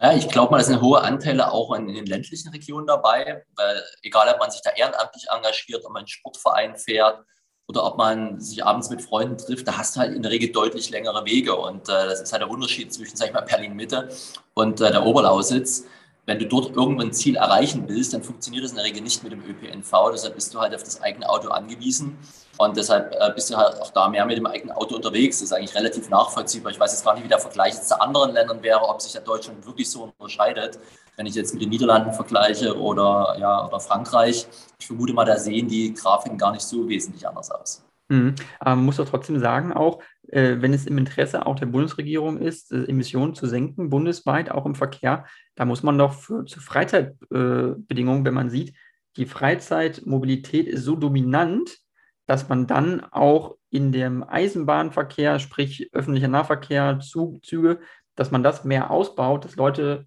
Ja, ich glaube mal, es sind hohe Anteile auch in, in, den ländlichen Regionen dabei, weil egal, ob man sich da ehrenamtlich engagiert, ob man einen Sportverein fährt oder ob man sich abends mit Freunden trifft, da hast du halt in der Regel deutlich längere Wege. Und äh, das ist halt der Unterschied zwischen, sag ich mal, Berlin-Mitte und äh, der Oberlausitz. Wenn du dort irgendwann ein Ziel erreichen willst, dann funktioniert das in der Regel nicht mit dem ÖPNV. Deshalb bist du halt auf das eigene Auto angewiesen. Und deshalb äh, bist du halt auch da mehr mit dem eigenen Auto unterwegs. Das ist eigentlich relativ nachvollziehbar. Ich weiß jetzt gar nicht, wie der Vergleich jetzt zu anderen Ländern wäre, ob sich ja Deutschland wirklich so unterscheidet. Wenn ich jetzt mit den Niederlanden vergleiche oder, ja, oder Frankreich, ich vermute mal, da sehen die Grafiken gar nicht so wesentlich anders aus. Mhm. Man muss doch trotzdem sagen, auch wenn es im Interesse auch der Bundesregierung ist, äh, Emissionen zu senken, bundesweit, auch im Verkehr, da muss man doch für, zu Freizeitbedingungen, äh, wenn man sieht, die Freizeitmobilität ist so dominant, dass man dann auch in dem Eisenbahnverkehr, sprich öffentlicher Nahverkehr, Züge, dass man das mehr ausbaut, dass Leute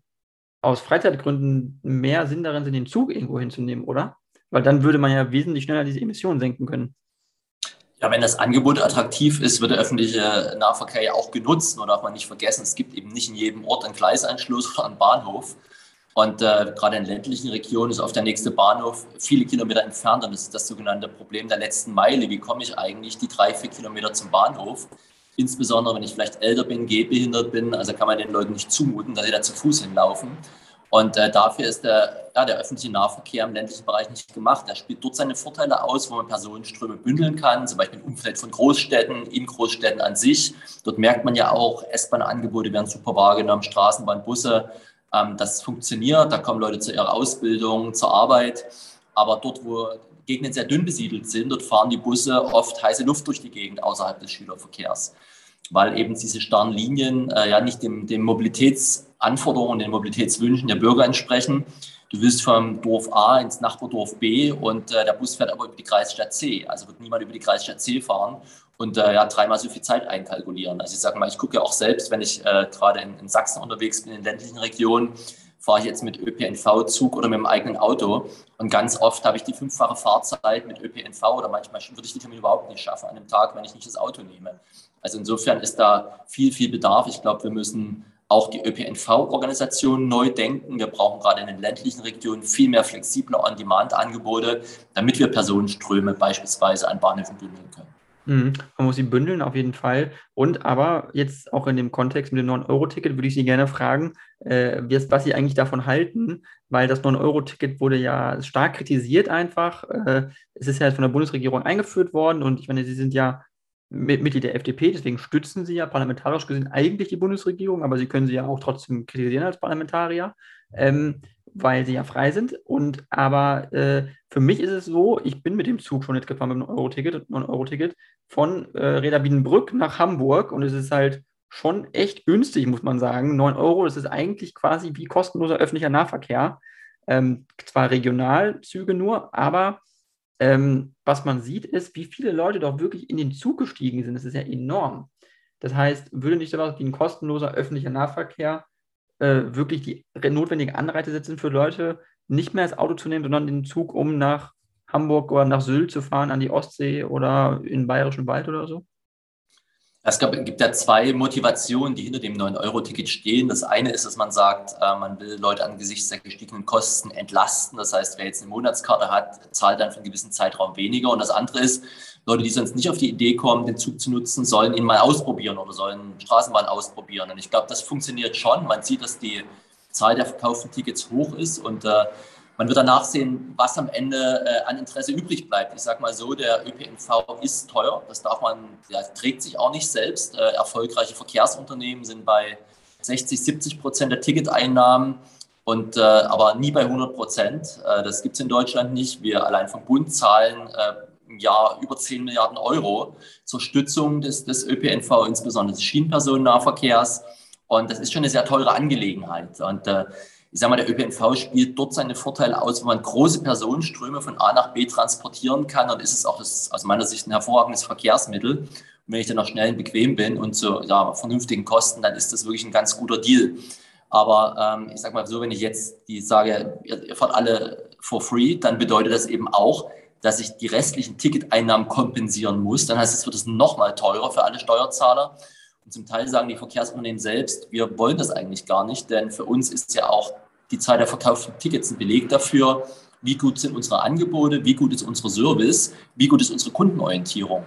aus Freizeitgründen mehr Sinn darin sind, den Zug irgendwo hinzunehmen, oder? Weil dann würde man ja wesentlich schneller diese Emissionen senken können. Ja, wenn das Angebot attraktiv ist, wird der öffentliche Nahverkehr ja auch genutzt. Nur darf man nicht vergessen, es gibt eben nicht in jedem Ort einen Gleisanschluss oder einen Bahnhof. Und äh, gerade in ländlichen Regionen ist oft der nächste Bahnhof viele Kilometer entfernt. Und das ist das sogenannte Problem der letzten Meile. Wie komme ich eigentlich die drei, vier Kilometer zum Bahnhof? Insbesondere, wenn ich vielleicht älter bin, gehbehindert bin, also kann man den Leuten nicht zumuten, dass sie da zu Fuß hinlaufen. Und äh, dafür ist der, ja, der öffentliche Nahverkehr im ländlichen Bereich nicht gemacht. Er spielt dort seine Vorteile aus, wo man Personenströme bündeln kann, zum Beispiel im Umfeld von Großstädten, in Großstädten an sich. Dort merkt man ja auch, S-Bahn-Angebote werden super wahrgenommen, Straßenbahn, Busse. Ähm, das funktioniert, da kommen Leute zu ihrer Ausbildung, zur Arbeit. Aber dort, wo Gegenden sehr dünn besiedelt sind, dort fahren die Busse oft heiße Luft durch die Gegend außerhalb des Schülerverkehrs, weil eben diese starren Linien äh, ja nicht dem, dem Mobilitätsanforderungen, den Mobilitätswünschen der Bürger entsprechen. Du willst vom Dorf A ins Nachbardorf B und äh, der Bus fährt aber über die Kreisstadt C. Also wird niemand über die Kreisstadt C fahren und äh, ja, dreimal so viel Zeit einkalkulieren. Also ich sage mal, ich gucke ja auch selbst, wenn ich äh, gerade in, in Sachsen unterwegs bin, in ländlichen Regionen, fahre ich jetzt mit ÖPNV, Zug oder mit dem eigenen Auto. Und ganz oft habe ich die fünffache Fahrzeit mit ÖPNV oder manchmal würde ich die Termine überhaupt nicht schaffen an einem Tag, wenn ich nicht das Auto nehme. Also insofern ist da viel, viel Bedarf. Ich glaube, wir müssen auch die ÖPNV-Organisation neu denken. Wir brauchen gerade in den ländlichen Regionen viel mehr flexible On-Demand-Angebote, damit wir Personenströme beispielsweise an Bahnhöfen bündeln können. Mhm. Man muss sie bündeln auf jeden Fall. Und aber jetzt auch in dem Kontext mit dem 9-Euro-Ticket würde ich Sie gerne fragen, äh, was Sie eigentlich davon halten, weil das 9-Euro-Ticket wurde ja stark kritisiert einfach. Äh, es ist ja von der Bundesregierung eingeführt worden und ich meine, Sie sind ja Mitglied der FDP, deswegen stützen Sie ja parlamentarisch gesehen eigentlich die Bundesregierung, aber Sie können sie ja auch trotzdem kritisieren als Parlamentarier. Ähm, weil sie ja frei sind. Und aber äh, für mich ist es so, ich bin mit dem Zug schon nicht gefahren mit einem Euro-Ticket, 9-Euro-Ticket von äh, Reda Wiedenbrück nach Hamburg und es ist halt schon echt günstig, muss man sagen. 9 Euro, das ist eigentlich quasi wie kostenloser öffentlicher Nahverkehr. Ähm, zwar Regionalzüge nur, aber ähm, was man sieht, ist, wie viele Leute doch wirklich in den Zug gestiegen sind. Das ist ja enorm. Das heißt, würde nicht sowas wie ein kostenloser öffentlicher Nahverkehr äh, wirklich die notwendigen Anreize setzen für Leute, nicht mehr das Auto zu nehmen, sondern den Zug, um nach Hamburg oder nach Sylt zu fahren, an die Ostsee oder in den Bayerischen Wald oder so? Es gibt ja zwei Motivationen, die hinter dem 9-Euro-Ticket stehen. Das eine ist, dass man sagt, äh, man will Leute angesichts der gestiegenen Kosten entlasten. Das heißt, wer jetzt eine Monatskarte hat, zahlt dann für einen gewissen Zeitraum weniger. Und das andere ist, Leute, die sonst nicht auf die Idee kommen, den Zug zu nutzen, sollen ihn mal ausprobieren oder sollen Straßenbahn ausprobieren. Und ich glaube, das funktioniert schon. Man sieht, dass die Zahl der verkauften Tickets hoch ist und äh, man wird danach sehen, was am Ende äh, an Interesse übrig bleibt. Ich sage mal so, der ÖPNV ist teuer. Das darf man, ja, trägt sich auch nicht selbst. Äh, erfolgreiche Verkehrsunternehmen sind bei 60, 70 Prozent der Ticketeinnahmen und äh, aber nie bei 100 Prozent. Äh, das gibt es in Deutschland nicht. Wir allein vom Bund zahlen äh, im Jahr über 10 Milliarden Euro zur Stützung des, des ÖPNV, insbesondere des Schienenpersonennahverkehrs. Und das ist schon eine sehr teure Angelegenheit. Und äh, ich sage mal, der ÖPNV spielt dort seine Vorteile aus, wo man große Personenströme von A nach B transportieren kann. Und ist es auch das, aus meiner Sicht ein hervorragendes Verkehrsmittel. Und wenn ich dann auch schnell und bequem bin und zu ja, vernünftigen Kosten, dann ist das wirklich ein ganz guter Deal. Aber ähm, ich sage mal so, wenn ich jetzt die sage, ihr, ihr fahrt alle for free, dann bedeutet das eben auch, dass ich die restlichen Ticketeinnahmen kompensieren muss. Dann heißt es, wird es nochmal teurer für alle Steuerzahler. Und zum Teil sagen die Verkehrsunternehmen selbst, wir wollen das eigentlich gar nicht, denn für uns ist ja auch die Zahl der verkauften Tickets ein Beleg dafür, wie gut sind unsere Angebote, wie gut ist unser Service, wie gut ist unsere Kundenorientierung.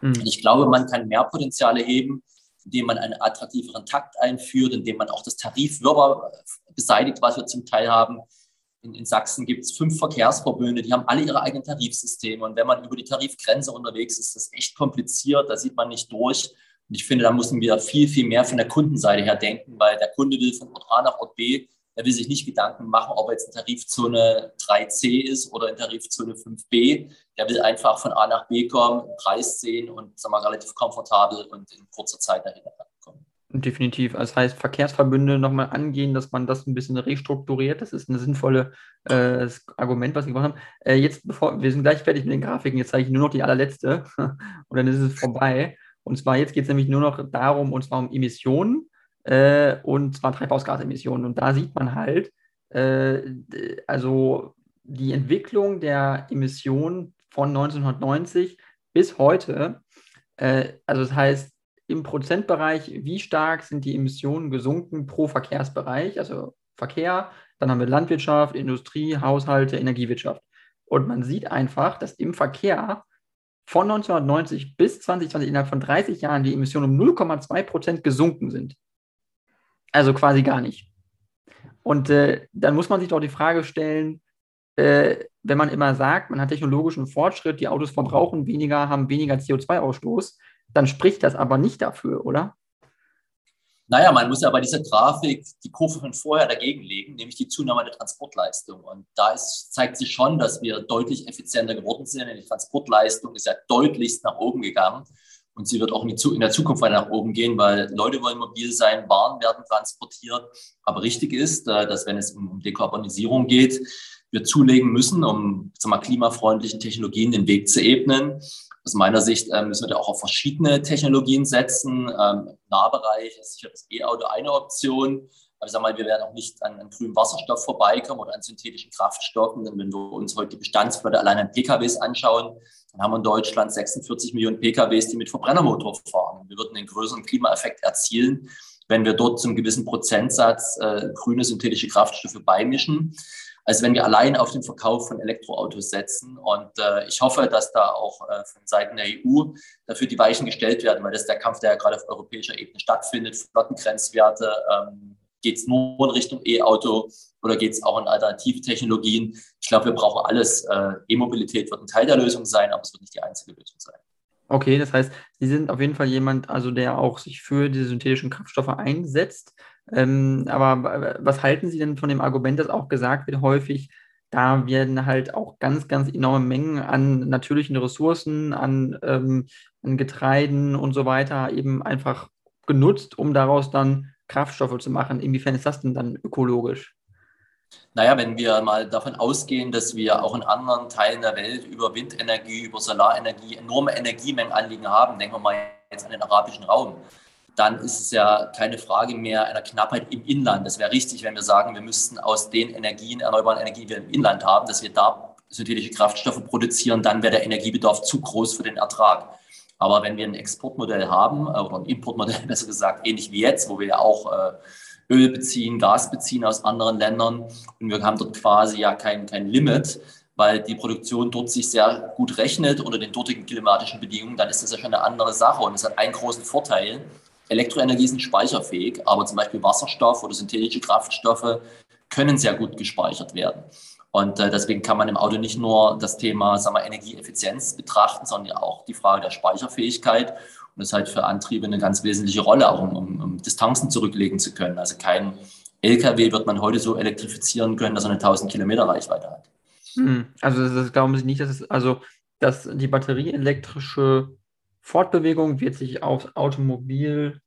Mhm. ich glaube, man kann mehr Potenziale heben, indem man einen attraktiveren Takt einführt, indem man auch das Tarifwirrwarr beseitigt, was wir zum Teil haben. In, in Sachsen gibt es fünf Verkehrsverbünde, die haben alle ihre eigenen Tarifsysteme. Und wenn man über die Tarifgrenze unterwegs ist, ist das echt kompliziert, da sieht man nicht durch. Und ich finde, da müssen wir viel, viel mehr von der Kundenseite her denken, weil der Kunde will von Ort A nach Ort B er will sich nicht Gedanken machen, ob er jetzt in Tarifzone 3c ist oder in Tarifzone 5b. Der will einfach von A nach B kommen, einen Preis sehen und sagen wir, relativ komfortabel und in kurzer Zeit dahin kommen. Definitiv. Das heißt, Verkehrsverbünde nochmal angehen, dass man das ein bisschen restrukturiert. Das ist ein sinnvolles äh, Argument, was Sie gemacht haben. Äh, jetzt, bevor wir sind gleich fertig mit den Grafiken, jetzt zeige ich nur noch die allerletzte und dann ist es vorbei. Und zwar jetzt geht es nämlich nur noch darum, und zwar um Emissionen äh, und zwar Treibhausgasemissionen. Und da sieht man halt, äh, also die Entwicklung der Emissionen von 1990 bis heute, äh, also das heißt im Prozentbereich, wie stark sind die Emissionen gesunken pro Verkehrsbereich, also Verkehr, dann haben wir Landwirtschaft, Industrie, Haushalte, Energiewirtschaft. Und man sieht einfach, dass im Verkehr von 1990 bis 2020 innerhalb von 30 Jahren die Emissionen um 0,2 Prozent gesunken sind. Also quasi gar nicht. Und äh, dann muss man sich doch die Frage stellen, äh, wenn man immer sagt, man hat technologischen Fortschritt, die Autos verbrauchen weniger, haben weniger CO2-Ausstoß, dann spricht das aber nicht dafür, oder? Naja, man muss ja bei dieser Grafik die Kurve von vorher dagegen legen, nämlich die Zunahme der Transportleistung. Und da ist, zeigt sich schon, dass wir deutlich effizienter geworden sind. Die Transportleistung ist ja deutlichst nach oben gegangen. Und sie wird auch in der Zukunft weiter nach oben gehen, weil Leute wollen mobil sein, Waren werden transportiert. Aber richtig ist, äh, dass wenn es um Dekarbonisierung geht, wir zulegen müssen, um wir, klimafreundlichen Technologien den Weg zu ebnen. Aus meiner Sicht äh, müssen wir da auch auf verschiedene Technologien setzen. Ähm, Im Nahbereich ist sicher das E-Auto eine Option. Aber ich sage mal, wir werden auch nicht an, an grünem Wasserstoff vorbeikommen oder an synthetischen Kraftstoffen. Denn wenn wir uns heute die Bestandsflotte allein an PKWs anschauen, dann haben wir in Deutschland 46 Millionen PKWs, die mit Verbrennermotor fahren. Wir würden den größeren Klimaeffekt erzielen, wenn wir dort zum gewissen Prozentsatz äh, grüne synthetische Kraftstoffe beimischen, als wenn wir allein auf den Verkauf von Elektroautos setzen. Und äh, ich hoffe, dass da auch äh, von Seiten der EU dafür die Weichen gestellt werden, weil das ist der Kampf, der ja gerade auf europäischer Ebene stattfindet. Flottengrenzwerte, ähm, geht es nur in Richtung E-Auto oder geht es auch in Alternativtechnologien? Ich glaube, wir brauchen alles. Äh, E-Mobilität wird ein Teil der Lösung sein, aber es wird nicht die einzige Lösung sein. Okay, das heißt, Sie sind auf jeden Fall jemand, also der auch sich für diese synthetischen Kraftstoffe einsetzt. Ähm, aber was halten Sie denn von dem Argument, das auch gesagt wird häufig, da werden halt auch ganz, ganz enorme Mengen an natürlichen Ressourcen, an, ähm, an Getreiden und so weiter eben einfach genutzt, um daraus dann Kraftstoffe zu machen. Inwiefern ist das denn dann ökologisch? Naja, wenn wir mal davon ausgehen, dass wir auch in anderen Teilen der Welt über Windenergie, über Solarenergie enorme Energiemengen anliegen haben, denken wir mal jetzt an den arabischen Raum, dann ist es ja keine Frage mehr einer Knappheit im Inland. Das wäre richtig, wenn wir sagen, wir müssten aus den Energien, erneuerbaren Energien, die wir im Inland haben, dass wir da synthetische Kraftstoffe produzieren, dann wäre der Energiebedarf zu groß für den Ertrag. Aber wenn wir ein Exportmodell haben, äh, oder ein Importmodell besser gesagt, ähnlich wie jetzt, wo wir ja auch äh, Öl beziehen, Gas beziehen aus anderen Ländern und wir haben dort quasi ja kein, kein Limit, weil die Produktion dort sich sehr gut rechnet unter den dortigen klimatischen Bedingungen, dann ist das ja schon eine andere Sache und es hat einen großen Vorteil. Elektroenergie ist speicherfähig, aber zum Beispiel Wasserstoff oder synthetische Kraftstoffe können sehr gut gespeichert werden. Und äh, deswegen kann man im Auto nicht nur das Thema sagen wir, Energieeffizienz betrachten, sondern auch die Frage der Speicherfähigkeit. Und das ist halt für Antriebe eine ganz wesentliche Rolle, auch um, um, um Distanzen zurücklegen zu können. Also kein LKW wird man heute so elektrifizieren können, dass er eine 1000 Kilometer Reichweite hat. Hm. Also das, das, glauben Sie nicht, dass es, also dass die batterieelektrische Fortbewegung wird sich aufs Automobil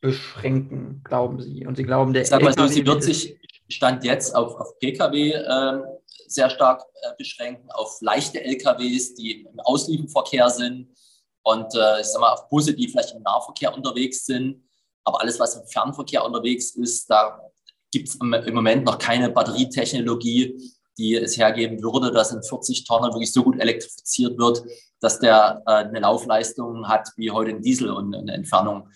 beschränken, glauben Sie? Und Sie glauben, der Sag mal so, sie wird sich Stand jetzt auf, auf Pkw äh, sehr stark äh, beschränken, auf leichte LKWs, die im Auslieferverkehr sind und äh, ich sag mal auf Busse, die vielleicht im Nahverkehr unterwegs sind. Aber alles, was im Fernverkehr unterwegs ist, da gibt es im, im Moment noch keine Batterietechnologie, die es hergeben würde, dass ein 40 Tonner wirklich so gut elektrifiziert wird, dass der äh, eine Laufleistung hat wie heute ein Diesel und eine Entfernung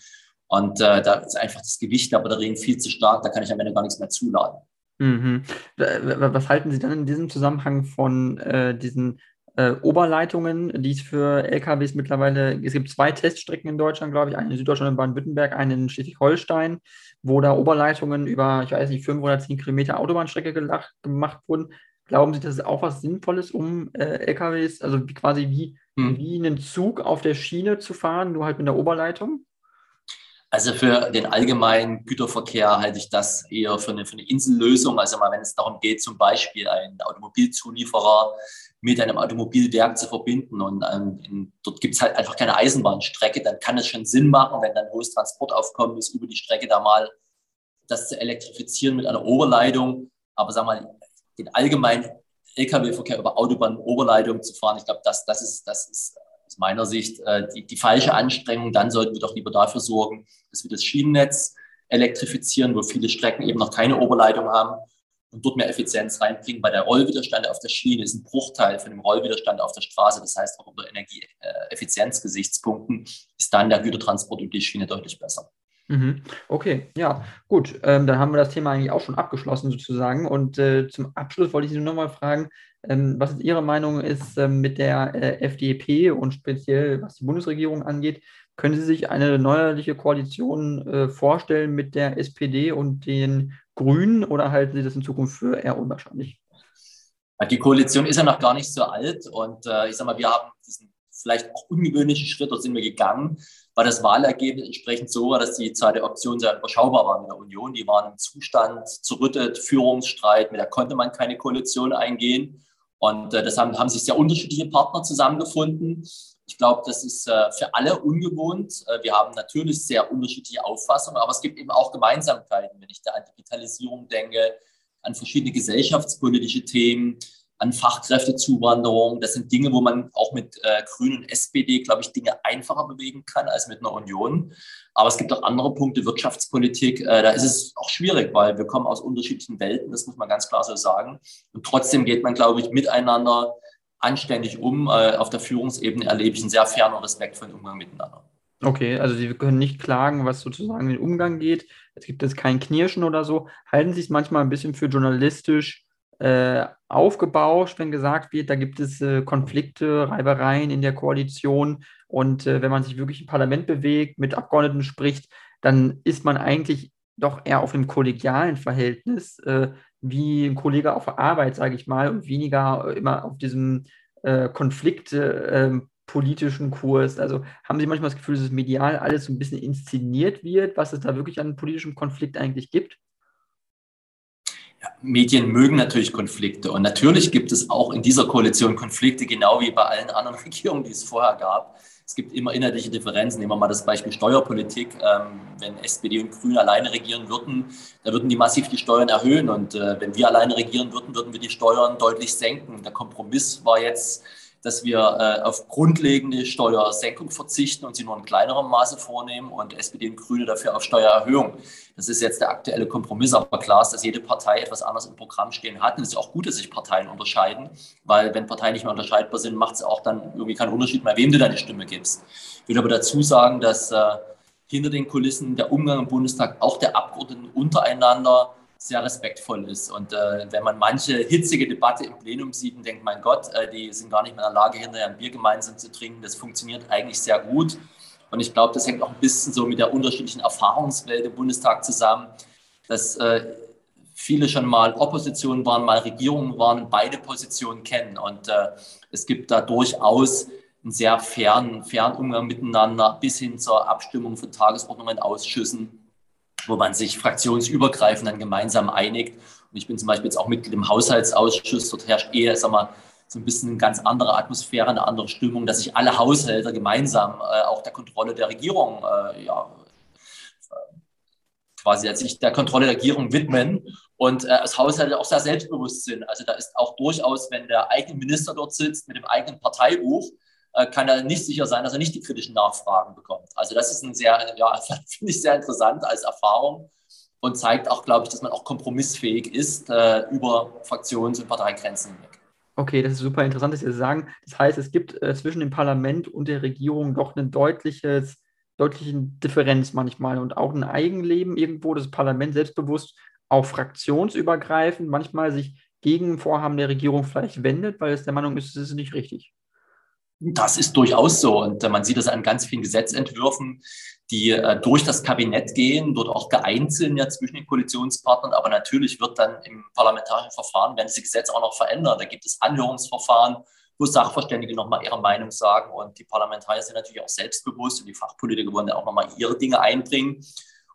und äh, da ist einfach das Gewicht der Batterien viel zu stark, da kann ich am Ende gar nichts mehr zuladen. Mhm. Was halten Sie dann in diesem Zusammenhang von äh, diesen äh, Oberleitungen, die es für LKWs mittlerweile, es gibt zwei Teststrecken in Deutschland, glaube ich, eine in Süddeutschland und Baden-Württemberg, eine in Schleswig-Holstein, wo da Oberleitungen über, ich weiß nicht, fünf oder zehn Kilometer Autobahnstrecke gelacht, gemacht wurden. Glauben Sie, das ist auch was Sinnvolles, um äh, LKWs, also wie, quasi wie, hm. wie einen Zug auf der Schiene zu fahren, nur halt mit der Oberleitung? Also für den allgemeinen Güterverkehr halte ich das eher für eine, für eine Insellösung. Also mal, wenn es darum geht, zum Beispiel einen Automobilzulieferer mit einem Automobilwerk zu verbinden und ähm, dort gibt es halt einfach keine Eisenbahnstrecke, dann kann es schon Sinn machen, wenn dann hohes Transportaufkommen ist, über die Strecke da mal das zu elektrifizieren mit einer Oberleitung. Aber sag mal, den allgemeinen Lkw-Verkehr über Autobahn-Oberleitung zu fahren, ich glaube, das, das, ist, das ist aus meiner Sicht äh, die, die falsche Anstrengung. Dann sollten wir doch lieber dafür sorgen, dass wir das Schienennetz elektrifizieren, wo viele Strecken eben noch keine Oberleitung haben und dort mehr Effizienz reinbringen, weil der Rollwiderstand auf der Schiene ist ein Bruchteil von dem Rollwiderstand auf der Straße. Das heißt, auch unter Energieeffizienzgesichtspunkten ist dann der Gütertransport über die Schiene deutlich besser. Mhm. Okay, ja, gut. Ähm, dann haben wir das Thema eigentlich auch schon abgeschlossen sozusagen. Und äh, zum Abschluss wollte ich Sie nur noch mal fragen, ähm, was Ihre Meinung ist ähm, mit der äh, FDP und speziell was die Bundesregierung angeht. Können Sie sich eine neuerliche Koalition äh, vorstellen mit der SPD und den Grünen oder halten Sie das in Zukunft für eher unwahrscheinlich? Die Koalition ist ja noch gar nicht so alt und äh, ich sage mal, wir haben diesen vielleicht auch ungewöhnlichen Schritt, dort sind wir gegangen, weil das Wahlergebnis entsprechend so war, dass die Zahl der Optionen sehr überschaubar war mit der Union. Die waren im Zustand zerrüttet, Führungsstreit, mit der konnte man keine Koalition eingehen. Und äh, das haben, haben sich sehr unterschiedliche Partner zusammengefunden. Ich glaube, das ist äh, für alle ungewohnt. Äh, wir haben natürlich sehr unterschiedliche Auffassungen, aber es gibt eben auch Gemeinsamkeiten, wenn ich da an Digitalisierung denke, an verschiedene gesellschaftspolitische Themen, an Fachkräftezuwanderung. Das sind Dinge, wo man auch mit äh, Grünen und SPD, glaube ich, Dinge einfacher bewegen kann als mit einer Union. Aber es gibt auch andere Punkte, Wirtschaftspolitik. Äh, da ist es auch schwierig, weil wir kommen aus unterschiedlichen Welten, das muss man ganz klar so sagen. Und trotzdem geht man, glaube ich, miteinander anständig um. Äh, auf der Führungsebene erlebe ich einen sehr fairen und respektvollen Umgang miteinander. Okay, also Sie können nicht klagen, was sozusagen den Umgang geht. Es gibt jetzt kein Knirschen oder so. Halten Sie es manchmal ein bisschen für journalistisch äh, aufgebauscht, wenn gesagt wird, da gibt es äh, Konflikte, Reibereien in der Koalition. Und äh, wenn man sich wirklich im Parlament bewegt, mit Abgeordneten spricht, dann ist man eigentlich doch eher auf einem kollegialen Verhältnis, äh, wie ein Kollege auf Arbeit, sage ich mal, und weniger immer auf diesem äh, Konflikt ähm, politischen Kurs. Also haben Sie manchmal das Gefühl, dass es medial alles so ein bisschen inszeniert wird, was es da wirklich an politischem Konflikt eigentlich gibt? Medien mögen natürlich Konflikte und natürlich gibt es auch in dieser Koalition Konflikte, genau wie bei allen anderen Regierungen, die es vorher gab. Es gibt immer inhaltliche Differenzen. Nehmen wir mal das Beispiel Steuerpolitik. Ähm, wenn SPD und Grüne alleine regieren würden, da würden die massiv die Steuern erhöhen. Und äh, wenn wir alleine regieren würden, würden wir die Steuern deutlich senken. Der Kompromiss war jetzt, dass wir äh, auf grundlegende Steuersenkung verzichten und sie nur in kleinerem Maße vornehmen und SPD und Grüne dafür auf Steuererhöhung. Das ist jetzt der aktuelle Kompromiss, aber klar ist, dass jede Partei etwas anderes im Programm stehen hat. Und es ist auch gut, dass sich Parteien unterscheiden, weil wenn Parteien nicht mehr unterscheidbar sind, macht es auch dann irgendwie keinen Unterschied mehr, wem du deine Stimme gibst. Ich will aber dazu sagen, dass äh, hinter den Kulissen der Umgang im Bundestag auch der Abgeordneten untereinander sehr respektvoll ist. Und äh, wenn man manche hitzige Debatte im Plenum sieht und denkt, mein Gott, äh, die sind gar nicht mehr in der Lage, hinterher ein Bier gemeinsam zu trinken, das funktioniert eigentlich sehr gut. Und ich glaube, das hängt auch ein bisschen so mit der unterschiedlichen Erfahrungswelt im Bundestag zusammen, dass äh, viele schon mal Opposition waren, mal Regierungen waren, beide Positionen kennen. Und äh, es gibt da durchaus einen sehr fairen, fairen Umgang miteinander bis hin zur Abstimmung von Tagesordnungen in Ausschüssen wo man sich fraktionsübergreifend dann gemeinsam einigt. Und ich bin zum Beispiel jetzt auch Mitglied im Haushaltsausschuss. Dort herrscht eher, sag mal, so ein bisschen eine ganz andere Atmosphäre, eine andere Stimmung, dass sich alle Haushalte gemeinsam äh, auch der Kontrolle der Regierung, äh, ja, quasi sich der Kontrolle der Regierung widmen und äh, als Haushalte auch sehr selbstbewusst sind. Also da ist auch durchaus, wenn der eigene Minister dort sitzt mit dem eigenen Parteibuch, äh, kann er nicht sicher sein, dass er nicht die kritischen Nachfragen bekommt. Also das ist ein sehr, ja, finde ich sehr interessant als Erfahrung und zeigt auch, glaube ich, dass man auch kompromissfähig ist äh, über Fraktions- und Parteigrenzen hinweg. Okay, das ist super interessant, dass Sie das sagen. Das heißt, es gibt äh, zwischen dem Parlament und der Regierung doch eine deutliche Differenz manchmal und auch ein Eigenleben irgendwo, das Parlament selbstbewusst auch fraktionsübergreifend manchmal sich gegen Vorhaben der Regierung vielleicht wendet, weil es der Meinung ist, es ist nicht richtig. Das ist durchaus so. Und äh, man sieht das an ganz vielen Gesetzentwürfen, die äh, durch das Kabinett gehen, dort auch geeint ja zwischen den Koalitionspartnern. Aber natürlich wird dann im parlamentarischen Verfahren, werden diese Gesetze auch noch verändert. Da gibt es Anhörungsverfahren, wo Sachverständige nochmal ihre Meinung sagen. Und die Parlamentarier sind natürlich auch selbstbewusst und die Fachpolitiker wollen ja auch nochmal ihre Dinge einbringen.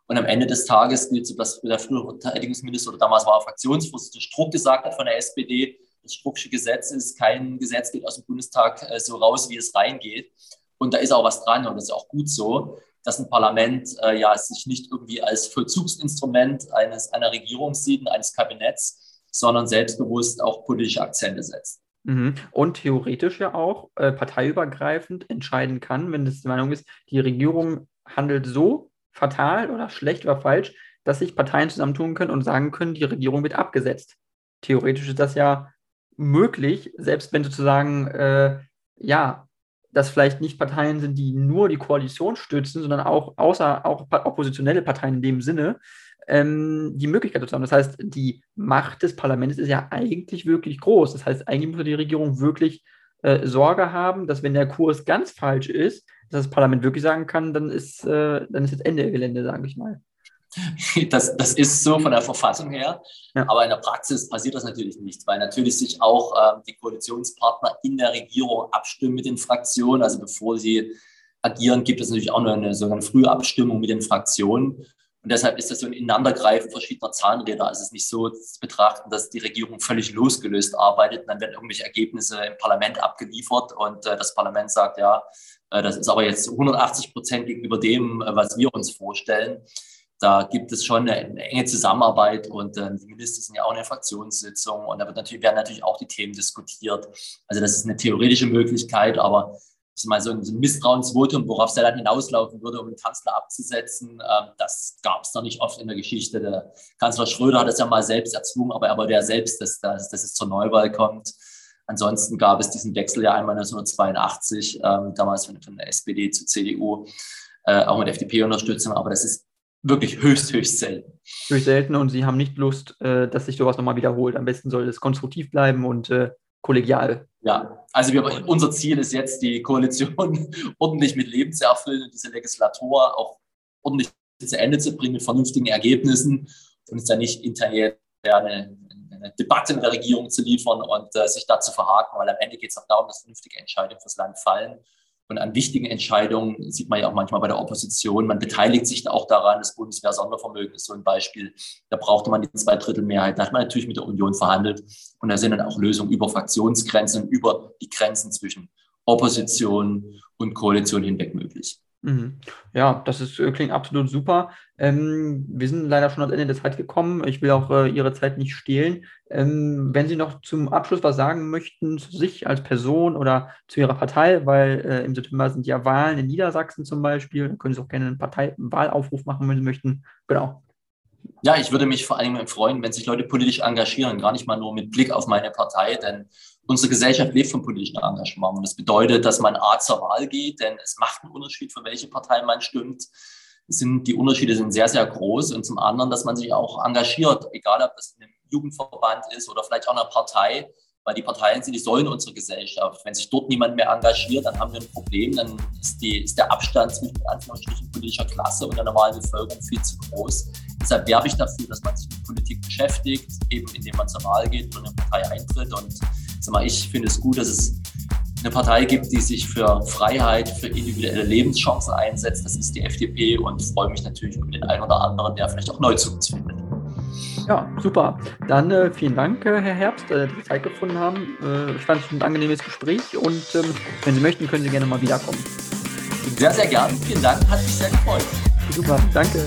Und am Ende des Tages gilt so, was der frühere Verteidigungsminister oder damals war er Fraktionsvorsitzender Struck gesagt hat von der SPD, das Strucksche Gesetz ist, kein Gesetz geht aus dem Bundestag äh, so raus, wie es reingeht. Und da ist auch was dran und das ist auch gut so, dass ein Parlament äh, ja sich nicht irgendwie als Vollzugsinstrument eines, einer Regierung sieht, eines Kabinetts, sondern selbstbewusst auch politische Akzente setzt. Mhm. Und theoretisch ja auch äh, parteiübergreifend entscheiden kann, wenn es die Meinung ist, die Regierung handelt so fatal oder schlecht oder falsch, dass sich Parteien zusammentun können und sagen können, die Regierung wird abgesetzt. Theoretisch ist das ja möglich, selbst wenn sozusagen, äh, ja, das vielleicht nicht Parteien sind, die nur die Koalition stützen, sondern auch außer auch oppositionelle Parteien in dem Sinne, ähm, die Möglichkeit dazu haben. Das heißt, die Macht des Parlaments ist ja eigentlich wirklich groß. Das heißt, eigentlich muss die Regierung wirklich äh, Sorge haben, dass wenn der Kurs ganz falsch ist, dass das Parlament wirklich sagen kann, dann ist, äh, dann ist jetzt Ende Gelände, sage ich mal. Das, das ist so von der Verfassung her, ja. aber in der Praxis passiert das natürlich nicht, weil natürlich sich auch äh, die Koalitionspartner in der Regierung abstimmen mit den Fraktionen. Also bevor sie agieren, gibt es natürlich auch noch eine sogenannte Frühabstimmung mit den Fraktionen. Und deshalb ist das so ein Ineinandergreifen verschiedener Zahnräder. Also es ist nicht so zu betrachten, dass die Regierung völlig losgelöst arbeitet und dann werden irgendwelche Ergebnisse im Parlament abgeliefert und äh, das Parlament sagt, ja, äh, das ist aber jetzt 180 Prozent gegenüber dem, äh, was wir uns vorstellen. Da gibt es schon eine, enge Zusammenarbeit und äh, die Minister sind ja auch in der Fraktionssitzung und da wird natürlich, werden natürlich auch die Themen diskutiert. Also das ist eine theoretische Möglichkeit, aber ist mal so ein, Misstrauensvotum, worauf es dann hinauslaufen würde, um den Kanzler abzusetzen. Ähm, das gab es noch nicht oft in der Geschichte. Der Kanzler Schröder hat es ja mal selbst erzwungen, aber er war der selbst, dass, dass, dass es zur Neuwahl kommt. Ansonsten gab es diesen Wechsel ja einmal 1982, ähm, damals von, von, der SPD zu CDU, äh, auch mit FDP-Unterstützung, aber das ist wirklich höchst, höchst selten. Höchst selten und Sie haben nicht Lust, äh, dass sich sowas nochmal wiederholt. Am besten soll es konstruktiv bleiben und äh, kollegial. Ja, also wir, unser Ziel ist jetzt, die Koalition ordentlich mit Leben zu erfüllen und diese Legislatur auch ordentlich zu Ende zu bringen mit vernünftigen Ergebnissen und es dann nicht intern eine, eine Debatte mit der Regierung zu liefern und äh, sich da zu verhaken, weil am Ende geht es auch darum, dass vernünftige Entscheidungen fürs Land fallen. Und an wichtigen Entscheidungen sieht man ja auch manchmal bei der Opposition. Man beteiligt sich auch daran. Das Bundeswehr-Sondervermögen ist so ein Beispiel. Da brauchte man die Zweidrittelmehrheit. Da hat man natürlich mit der Union verhandelt. Und da sind dann auch Lösungen über Fraktionsgrenzen über die Grenzen zwischen Opposition und Koalition hinweg möglich. Mhm. Ja, das ist, äh, klingt absolut super. Ähm, wir sind leider schon ans Ende der Zeit gekommen. Ich will auch äh, Ihre Zeit nicht stehlen. Ähm, wenn Sie noch zum Abschluss was sagen möchten zu sich als Person oder zu Ihrer Partei, weil äh, im September sind ja Wahlen in Niedersachsen zum Beispiel, können Sie auch gerne einen Parteiwahlaufruf machen, wenn Sie möchten. Genau. Ja, ich würde mich vor allem freuen, wenn sich Leute politisch engagieren, gar nicht mal nur mit Blick auf meine Partei, denn unsere Gesellschaft lebt vom politischen Engagement. Und das bedeutet, dass man A zur Wahl geht, denn es macht einen Unterschied, für welche Partei man stimmt. Sind, die Unterschiede sind sehr, sehr groß. Und zum anderen, dass man sich auch engagiert, egal ob das in einem Jugendverband ist oder vielleicht auch einer Partei, weil die Parteien sind die Säulen unserer Gesellschaft. Wenn sich dort niemand mehr engagiert, dann haben wir ein Problem, dann ist, die, ist der Abstand zwischen politischer Klasse und der normalen Bevölkerung viel zu groß. Deshalb werbe ich dafür, dass man sich mit Politik beschäftigt, eben indem man zur Wahl geht und in eine Partei eintritt. Und sag mal, ich finde es gut, dass es eine Partei gibt, die sich für Freiheit, für individuelle Lebenschancen einsetzt. Das ist die FDP und freue mich natürlich über den einen oder anderen, der vielleicht auch neu zu uns findet. Ja, super. Dann äh, vielen Dank, äh, Herr Herbst, äh, dass Sie Zeit gefunden haben. Äh, ich fand es ein angenehmes Gespräch und ähm, wenn Sie möchten, können Sie gerne mal wiederkommen. Sehr, sehr gern. Vielen Dank. Hat mich sehr gefreut. Super. Danke.